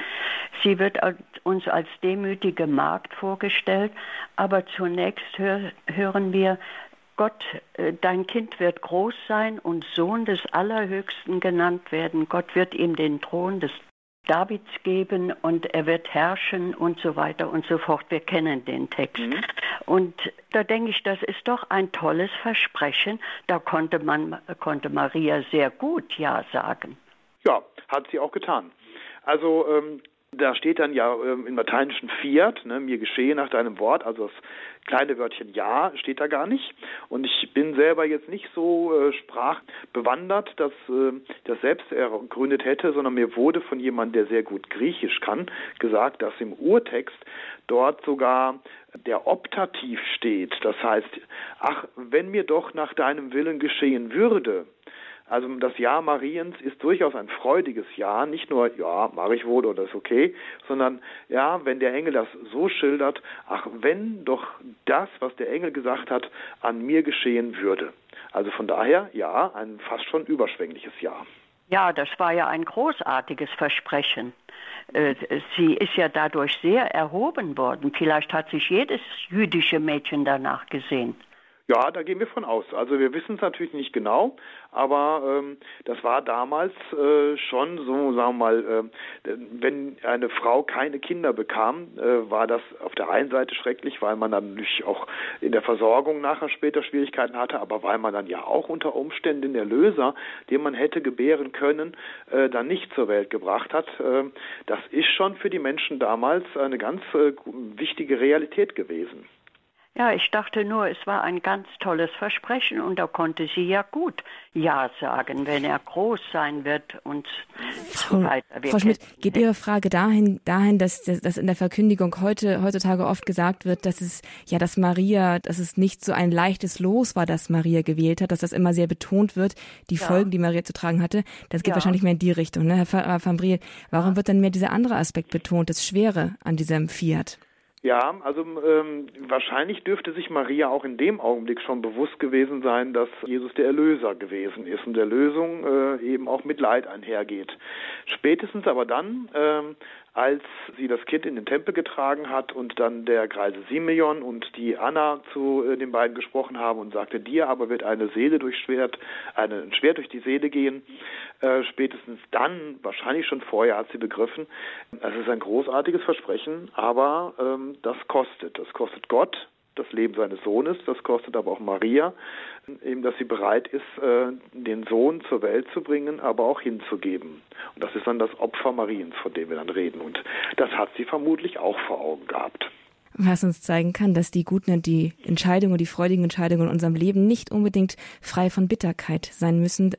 K: Sie wird uns als demütige Magd vorgestellt, aber zunächst hör, hören wir, Gott, äh, dein Kind wird groß sein und Sohn des Allerhöchsten genannt werden. Gott wird ihm den Thron des Davids geben und er wird herrschen und so weiter und so fort. Wir kennen den Text. Mhm. Und da denke ich, das ist doch ein tolles Versprechen. Da konnte man, konnte Maria sehr gut Ja sagen.
B: Ja, hat sie auch getan. Also ähm, da steht dann ja ähm, im lateinischen Fiat, ne, mir geschehe nach deinem Wort, also das kleine Wörtchen Ja steht da gar nicht. Und ich bin selber jetzt nicht so äh, sprachbewandert, dass äh, das selbst ergründet hätte, sondern mir wurde von jemandem, der sehr gut Griechisch kann, gesagt, dass im Urtext dort sogar der Optativ steht. Das heißt, ach, wenn mir doch nach deinem Willen geschehen würde, also das Jahr Mariens ist durchaus ein freudiges Jahr, nicht nur, ja, mache ich wohl oder ist okay, sondern ja, wenn der Engel das so schildert, ach, wenn doch das, was der Engel gesagt hat, an mir geschehen würde. Also von daher, ja, ein fast schon überschwängliches Jahr.
K: Ja, das war ja ein großartiges Versprechen. Äh, sie ist ja dadurch sehr erhoben worden. Vielleicht hat sich jedes jüdische Mädchen danach gesehen.
B: Ja, da gehen wir von aus. Also wir wissen es natürlich nicht genau, aber ähm, das war damals äh, schon so, sagen wir mal, äh, wenn eine Frau keine Kinder bekam, äh, war das auf der einen Seite schrecklich, weil man dann natürlich auch in der Versorgung nachher später Schwierigkeiten hatte, aber weil man dann ja auch unter Umständen den Erlöser, den man hätte gebären können, äh, dann nicht zur Welt gebracht hat. Äh, das ist schon für die Menschen damals eine ganz äh, wichtige Realität gewesen.
K: Ja, ich dachte nur, es war ein ganz tolles Versprechen und da konnte sie ja gut Ja sagen, wenn er groß sein wird und
A: Frau, so weiter. Wir Frau Schmidt, geht Ihre Frage dahin, dahin, dass, dass in der Verkündigung heute, heutzutage oft gesagt wird, dass es, ja, dass Maria, dass es nicht so ein leichtes Los war, das Maria gewählt hat, dass das immer sehr betont wird, die ja. Folgen, die Maria zu tragen hatte. Das geht ja. wahrscheinlich mehr in die Richtung, ne? Herr Van Briel, warum wird dann mehr dieser andere Aspekt betont, das Schwere an diesem Fiat?
B: Ja, also ähm, wahrscheinlich dürfte sich Maria auch in dem Augenblick schon bewusst gewesen sein, dass Jesus der Erlöser gewesen ist und der Lösung äh, eben auch mit Leid einhergeht. Spätestens aber dann, ähm, als sie das Kind in den Tempel getragen hat und dann der Greise Simeon und die Anna zu äh, den beiden gesprochen haben und sagte, dir aber wird eine Seele durch Schwert, eine, ein Schwert durch die Seele gehen. Äh, spätestens dann, wahrscheinlich schon vorher, hat sie begriffen, es ist ein großartiges Versprechen, aber ähm, das kostet. Das kostet Gott, das Leben seines Sohnes, das kostet aber auch Maria, eben, dass sie bereit ist, äh, den Sohn zur Welt zu bringen, aber auch hinzugeben. Und das ist dann das Opfer Mariens, von dem wir dann reden. Und das hat sie vermutlich auch vor Augen gehabt.
A: Was uns zeigen kann, dass die guten und die Entscheidungen, die freudigen Entscheidungen in unserem Leben nicht unbedingt frei von Bitterkeit sein müssen,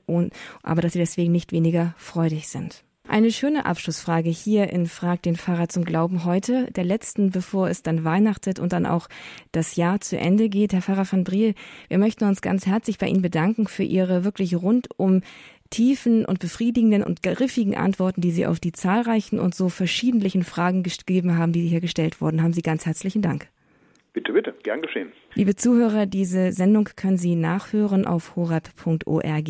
A: aber dass sie deswegen nicht weniger freudig sind. Eine schöne Abschlussfrage hier in Frag den Pfarrer zum Glauben heute, der letzten, bevor es dann weihnachtet und dann auch das Jahr zu Ende geht. Herr Pfarrer van Briel, wir möchten uns ganz herzlich bei Ihnen bedanken für Ihre wirklich rundum tiefen und befriedigenden und griffigen Antworten, die Sie auf die zahlreichen und so verschiedentlichen Fragen gegeben haben, die hier gestellt wurden. Haben Sie ganz herzlichen Dank.
B: Bitte, bitte, gern geschehen.
A: Liebe Zuhörer, diese Sendung können Sie nachhören auf horeb.org.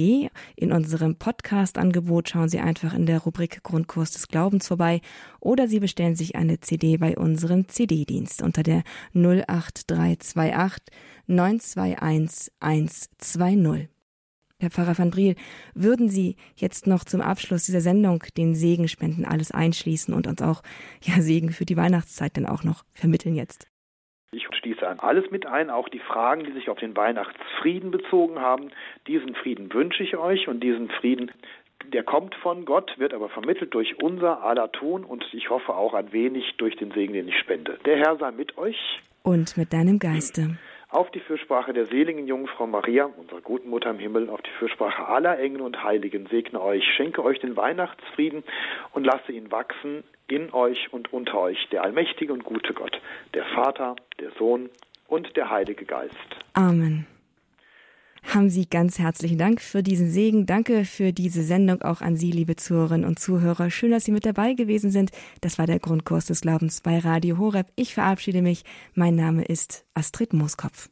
A: In unserem Podcast-Angebot schauen Sie einfach in der Rubrik Grundkurs des Glaubens vorbei oder Sie bestellen sich eine CD bei unserem CD-Dienst unter der 08328 921 120. Herr Pfarrer van Briel, würden Sie jetzt noch zum Abschluss dieser Sendung den Segen spenden, alles einschließen und uns auch ja Segen für die Weihnachtszeit dann auch noch vermitteln jetzt?
B: Ich schließe an alles mit ein, auch die Fragen, die sich auf den Weihnachtsfrieden bezogen haben. Diesen Frieden wünsche ich euch und diesen Frieden, der kommt von Gott, wird aber vermittelt durch unser aller Tun und ich hoffe auch ein wenig durch den Segen, den ich spende. Der Herr sei mit euch.
A: Und mit deinem Geiste.
B: Auf die Fürsprache der seligen Jungfrau Maria, unserer guten Mutter im Himmel, auf die Fürsprache aller Engel und Heiligen, segne euch, schenke euch den Weihnachtsfrieden und lasse ihn wachsen in euch und unter euch der allmächtige und gute Gott, der Vater, der Sohn und der Heilige Geist.
A: Amen. haben Sie ganz herzlichen Dank für diesen Segen. Danke für diese Sendung auch an Sie, liebe Zuhörerinnen und Zuhörer. Schön, dass Sie mit dabei gewesen sind. Das war der Grundkurs des Glaubens bei Radio Horeb. Ich verabschiede mich. Mein Name ist Astrid Mooskopf.